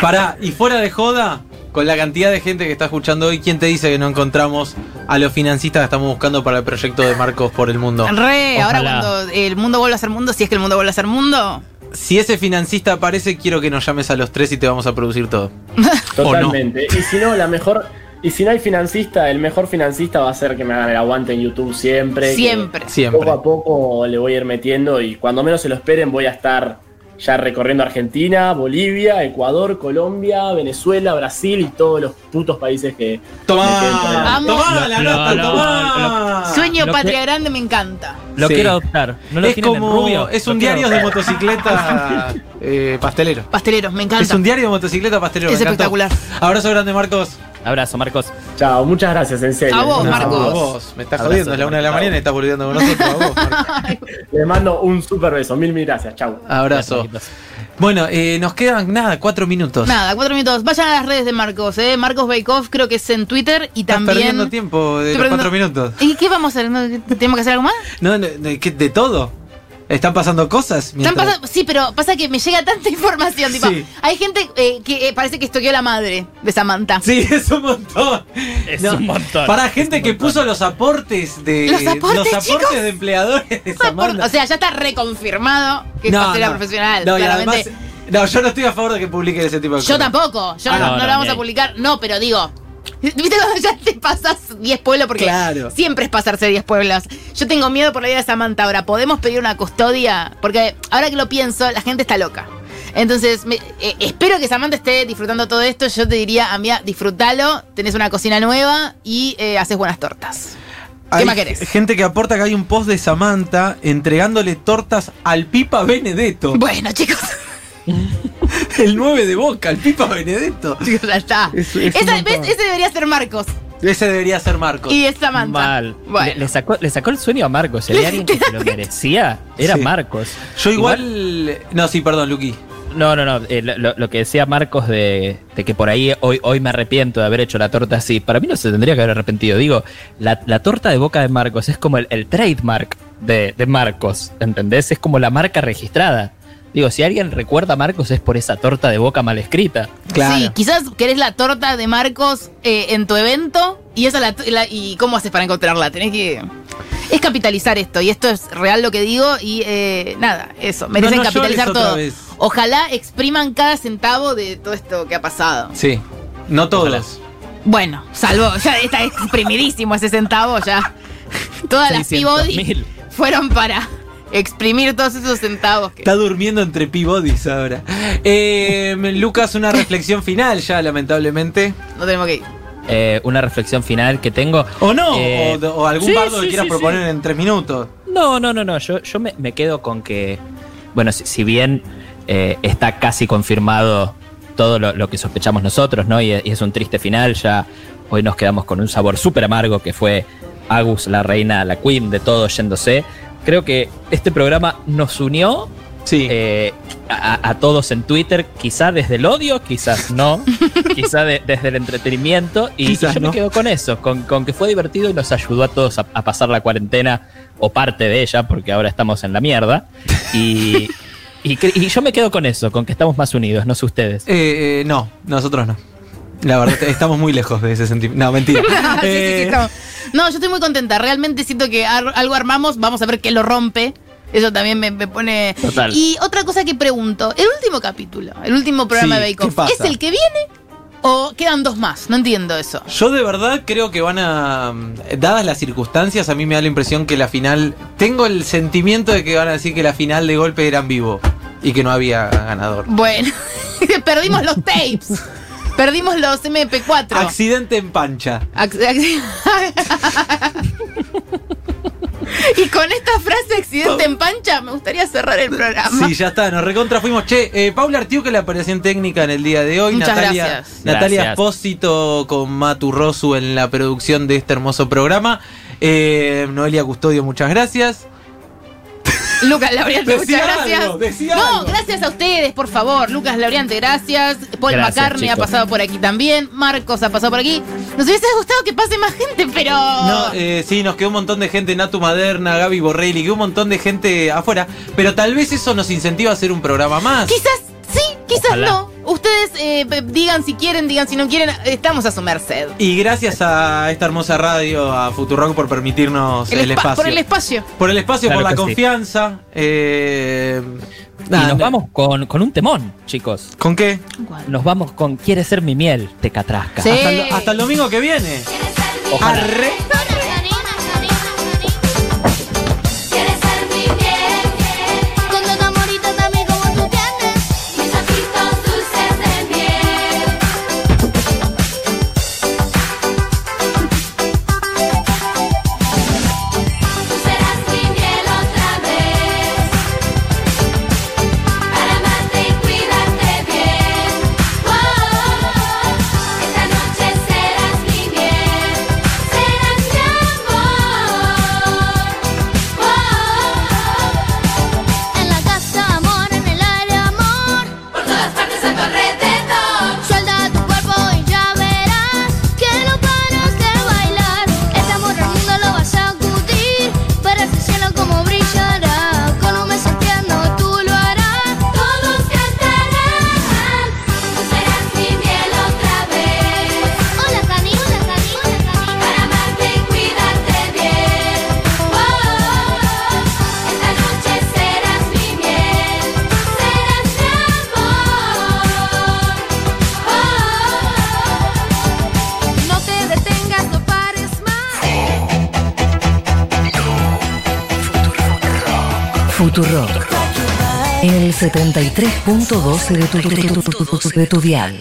Pará, y fuera de joda, con la cantidad de gente que está escuchando hoy, ¿quién te dice que no encontramos a los financistas que estamos buscando para el proyecto de Marcos por el mundo? Re, ahora cuando el mundo vuelva a ser mundo, si es que el mundo vuelve a ser mundo. Si ese financista aparece, quiero que nos llames a los tres y te vamos a producir todo. *laughs* Totalmente. Y si no, la mejor. Y si no hay financista, el mejor financista va a ser que me hagan el aguante en YouTube siempre. Siempre. Siempre. Poco a poco le voy a ir metiendo y cuando menos se lo esperen voy a estar ya recorriendo Argentina, Bolivia, Ecuador, Colombia, Venezuela, Brasil y todos los putos países que... ¡Tomá! ¡Tomá la nota! lo- ¡Tomá! Sueño lo patria que- grande me encanta. Lo Sí. quiero adoptar. ¿No lo es como. rubio? Es un diario de motocicleta *laughs* eh, pastelero. Pasteleros, me encanta. Es un diario de motocicleta pastelero. Es me encantó. espectacular. Abrazo grande, Marcos. Abrazo, Marcos. Chao, muchas gracias, en serio. A vos, No, Marcos. A vos. Me estás Abrazo, jodiendo. Es la una de la mañana y estás volviendo con nosotros. A vos, Marcos. *laughs* Les mando un super beso. Mil, mil gracias. Chao. Abrazo. Bueno, eh, nos quedan nada, cuatro minutos. Nada, cuatro minutos. Vayan a las redes de Marcos, ¿eh? Marcos Bakeoff, creo que es en Twitter y Estás también. perdiendo tiempo de los perdiendo- cuatro minutos. ¿Y qué vamos a hacer? ¿No- ¿Tenemos que hacer algo más? No, no, no, ¿qué- ¿De todo? ¿Están pasando cosas? Están pasando- sí, pero pasa que me llega tanta información. Tipo, Sí. hay gente eh, que eh, parece que estoqueó la madre de Samantha. Sí, *laughs* es un montón. Es No, un montón. Para Es gente que puso los aportes de. Los aportes, chicos. de empleadores de Samantha. o sea, ya está reconfirmado que es No, pastelera no. profesional. No, y claramente. además. No, yo no estoy a favor de que publiquen ese tipo de Yo cosas. tampoco. Yo Ah, no, no, no la vamos a publicar. No, pero digo. ¿Viste cuando ya te pasas 10 pueblos? Porque Claro. siempre es pasarse 10 pueblos. Yo tengo miedo por la vida de Samantha. Ahora, ¿podemos pedir una custodia? Porque ahora que lo pienso, la gente está loca. Entonces, me- eh, espero que Samantha esté disfrutando todo esto. Yo te diría, amiga, disfrútalo. Tenés una cocina nueva y eh, haces buenas tortas. ¿Qué Hay más querés? gente que aporta que hay un post de Samantha entregándole tortas al Pipa Benedetto. Bueno, chicos. *laughs* El 9 de Boca, el Pipa Benedetto. Chicos, ya está. Es- es. Ese debería ser Marcos. Ese debería ser Marcos. Y es Samantha. Mal. Bueno. Le, le sacó, le sacó el sueño a Marcos. Si había alguien que se lo *laughs* merecía, era Sí. Marcos. Yo igual, No, sí, perdón, Luqui. No, no, no. eh, lo, lo que decía Marcos de, de que por ahí hoy, hoy me arrepiento de haber hecho la torta así. Para mí no se tendría que haber arrepentido. Digo, la, la torta de boca de Marcos es como el, el trademark de, de Marcos. ¿Entendés? Es como la marca registrada. Digo, si alguien recuerda a Marcos es por esa torta de boca mal escrita. Sí, quizás querés la torta de Marcos eh, en tu evento y esa la, la- y cómo haces para encontrarla. Tenés que es capitalizar esto y esto es real lo que digo y eh, nada, eso, merecen No, no capitalizar todo. Ojalá expriman cada centavo de todo esto que ha pasado. Sí, no todos. Bueno, salvo, *laughs* ya está exprimidísimo ese centavo ya. Todas *laughs* las 600.000. Peabody fueron para exprimir todos esos centavos. que- Está durmiendo entre Peabodys ahora. Eh, Lucas, una reflexión final ya, lamentablemente. No tenemos que ir. Eh, una reflexión final que tengo. O no, Eh, o, o algún sí, bardo sí, que quieras sí, proponer sí. en tres minutos. No, no, no, no. Yo, yo me, me quedo con que, bueno, si, si bien eh, está casi confirmado todo lo, lo que sospechamos nosotros, ¿no? Y, es- y es un triste final, ya hoy nos quedamos con un sabor súper amargo que fue Agus, la reina, la queen de todo yéndose. Creo que este programa nos unió eh, a, a todos en Twitter, quizá desde el odio, quizás no, *laughs* quizá de- desde el entretenimiento. Y, yo no. me quedo con eso, con, con que fue divertido y nos ayudó a todos a, a pasar la cuarentena o parte de ella, porque ahora estamos en la mierda. Y, *laughs* y, y yo me quedo con eso, con que estamos más unidos, no sé ustedes. Eh, eh, no, nosotros no. La verdad, estamos muy lejos de ese sentimiento. No, mentira. *laughs* Sí, sí, sí, Eh, estamos- No, yo estoy muy contenta. Realmente siento que ar- algo armamos. Vamos a ver qué lo rompe. Eso también me, me pone. Total. Y otra cosa que pregunto: el último capítulo, el último programa Sí, de Bake. ¿es el que viene o quedan dos más? No entiendo eso. Yo de verdad creo que van a. Dadas las circunstancias, a mí me da la impresión que la final. Tengo el sentimiento de que van a decir que la final de golpe era en vivo y que no había ganador. Bueno, *laughs* perdimos los tapes. Perdimos los MP4. Accidente en pancha. Ac- *laughs* y con esta frase accidente en pancha me gustaría cerrar el programa. Sí, ya está, nos recontra fuimos. Che, eh, Paula Artiuque, la operación técnica en el día de hoy. Muchas Natalia, gracias. Natalia. Espósito con Matu Rosu en la producción de este hermoso programa. Eh, Noelia Custodio, muchas gracias. Lucas Lauriante, Decí muchas algo, gracias. no, algo. gracias a ustedes, por favor. Lucas Lauriante, gracias. Paul Gracias, McCartney ha pasado por aquí también. Marcos ha pasado por aquí. Nos hubiese gustado que pase más gente, pero. No, eh, sí, nos quedó un montón de gente, Natu Maderna, Gaby Borrelli, quedó un montón de gente afuera. Pero tal vez eso nos incentiva a hacer un programa más. Quizás quizás Ojalá. no. Ustedes eh, digan si quieren, digan si no quieren. Estamos a su merced. Y gracias a esta hermosa radio, a Futurock, por permitirnos el, El espa- espacio. Por el espacio. Por el espacio, Claro por la sí. confianza. eh, Y nos vamos con, con un temón, chicos. ¿Con qué? Nos vamos con Quiere ser mi miel, te catrasca. Sí. Hasta, el, hasta el domingo que viene. Ojalá. Arre. Futurock. En el 73.12 de tu, de tu- de tu dial.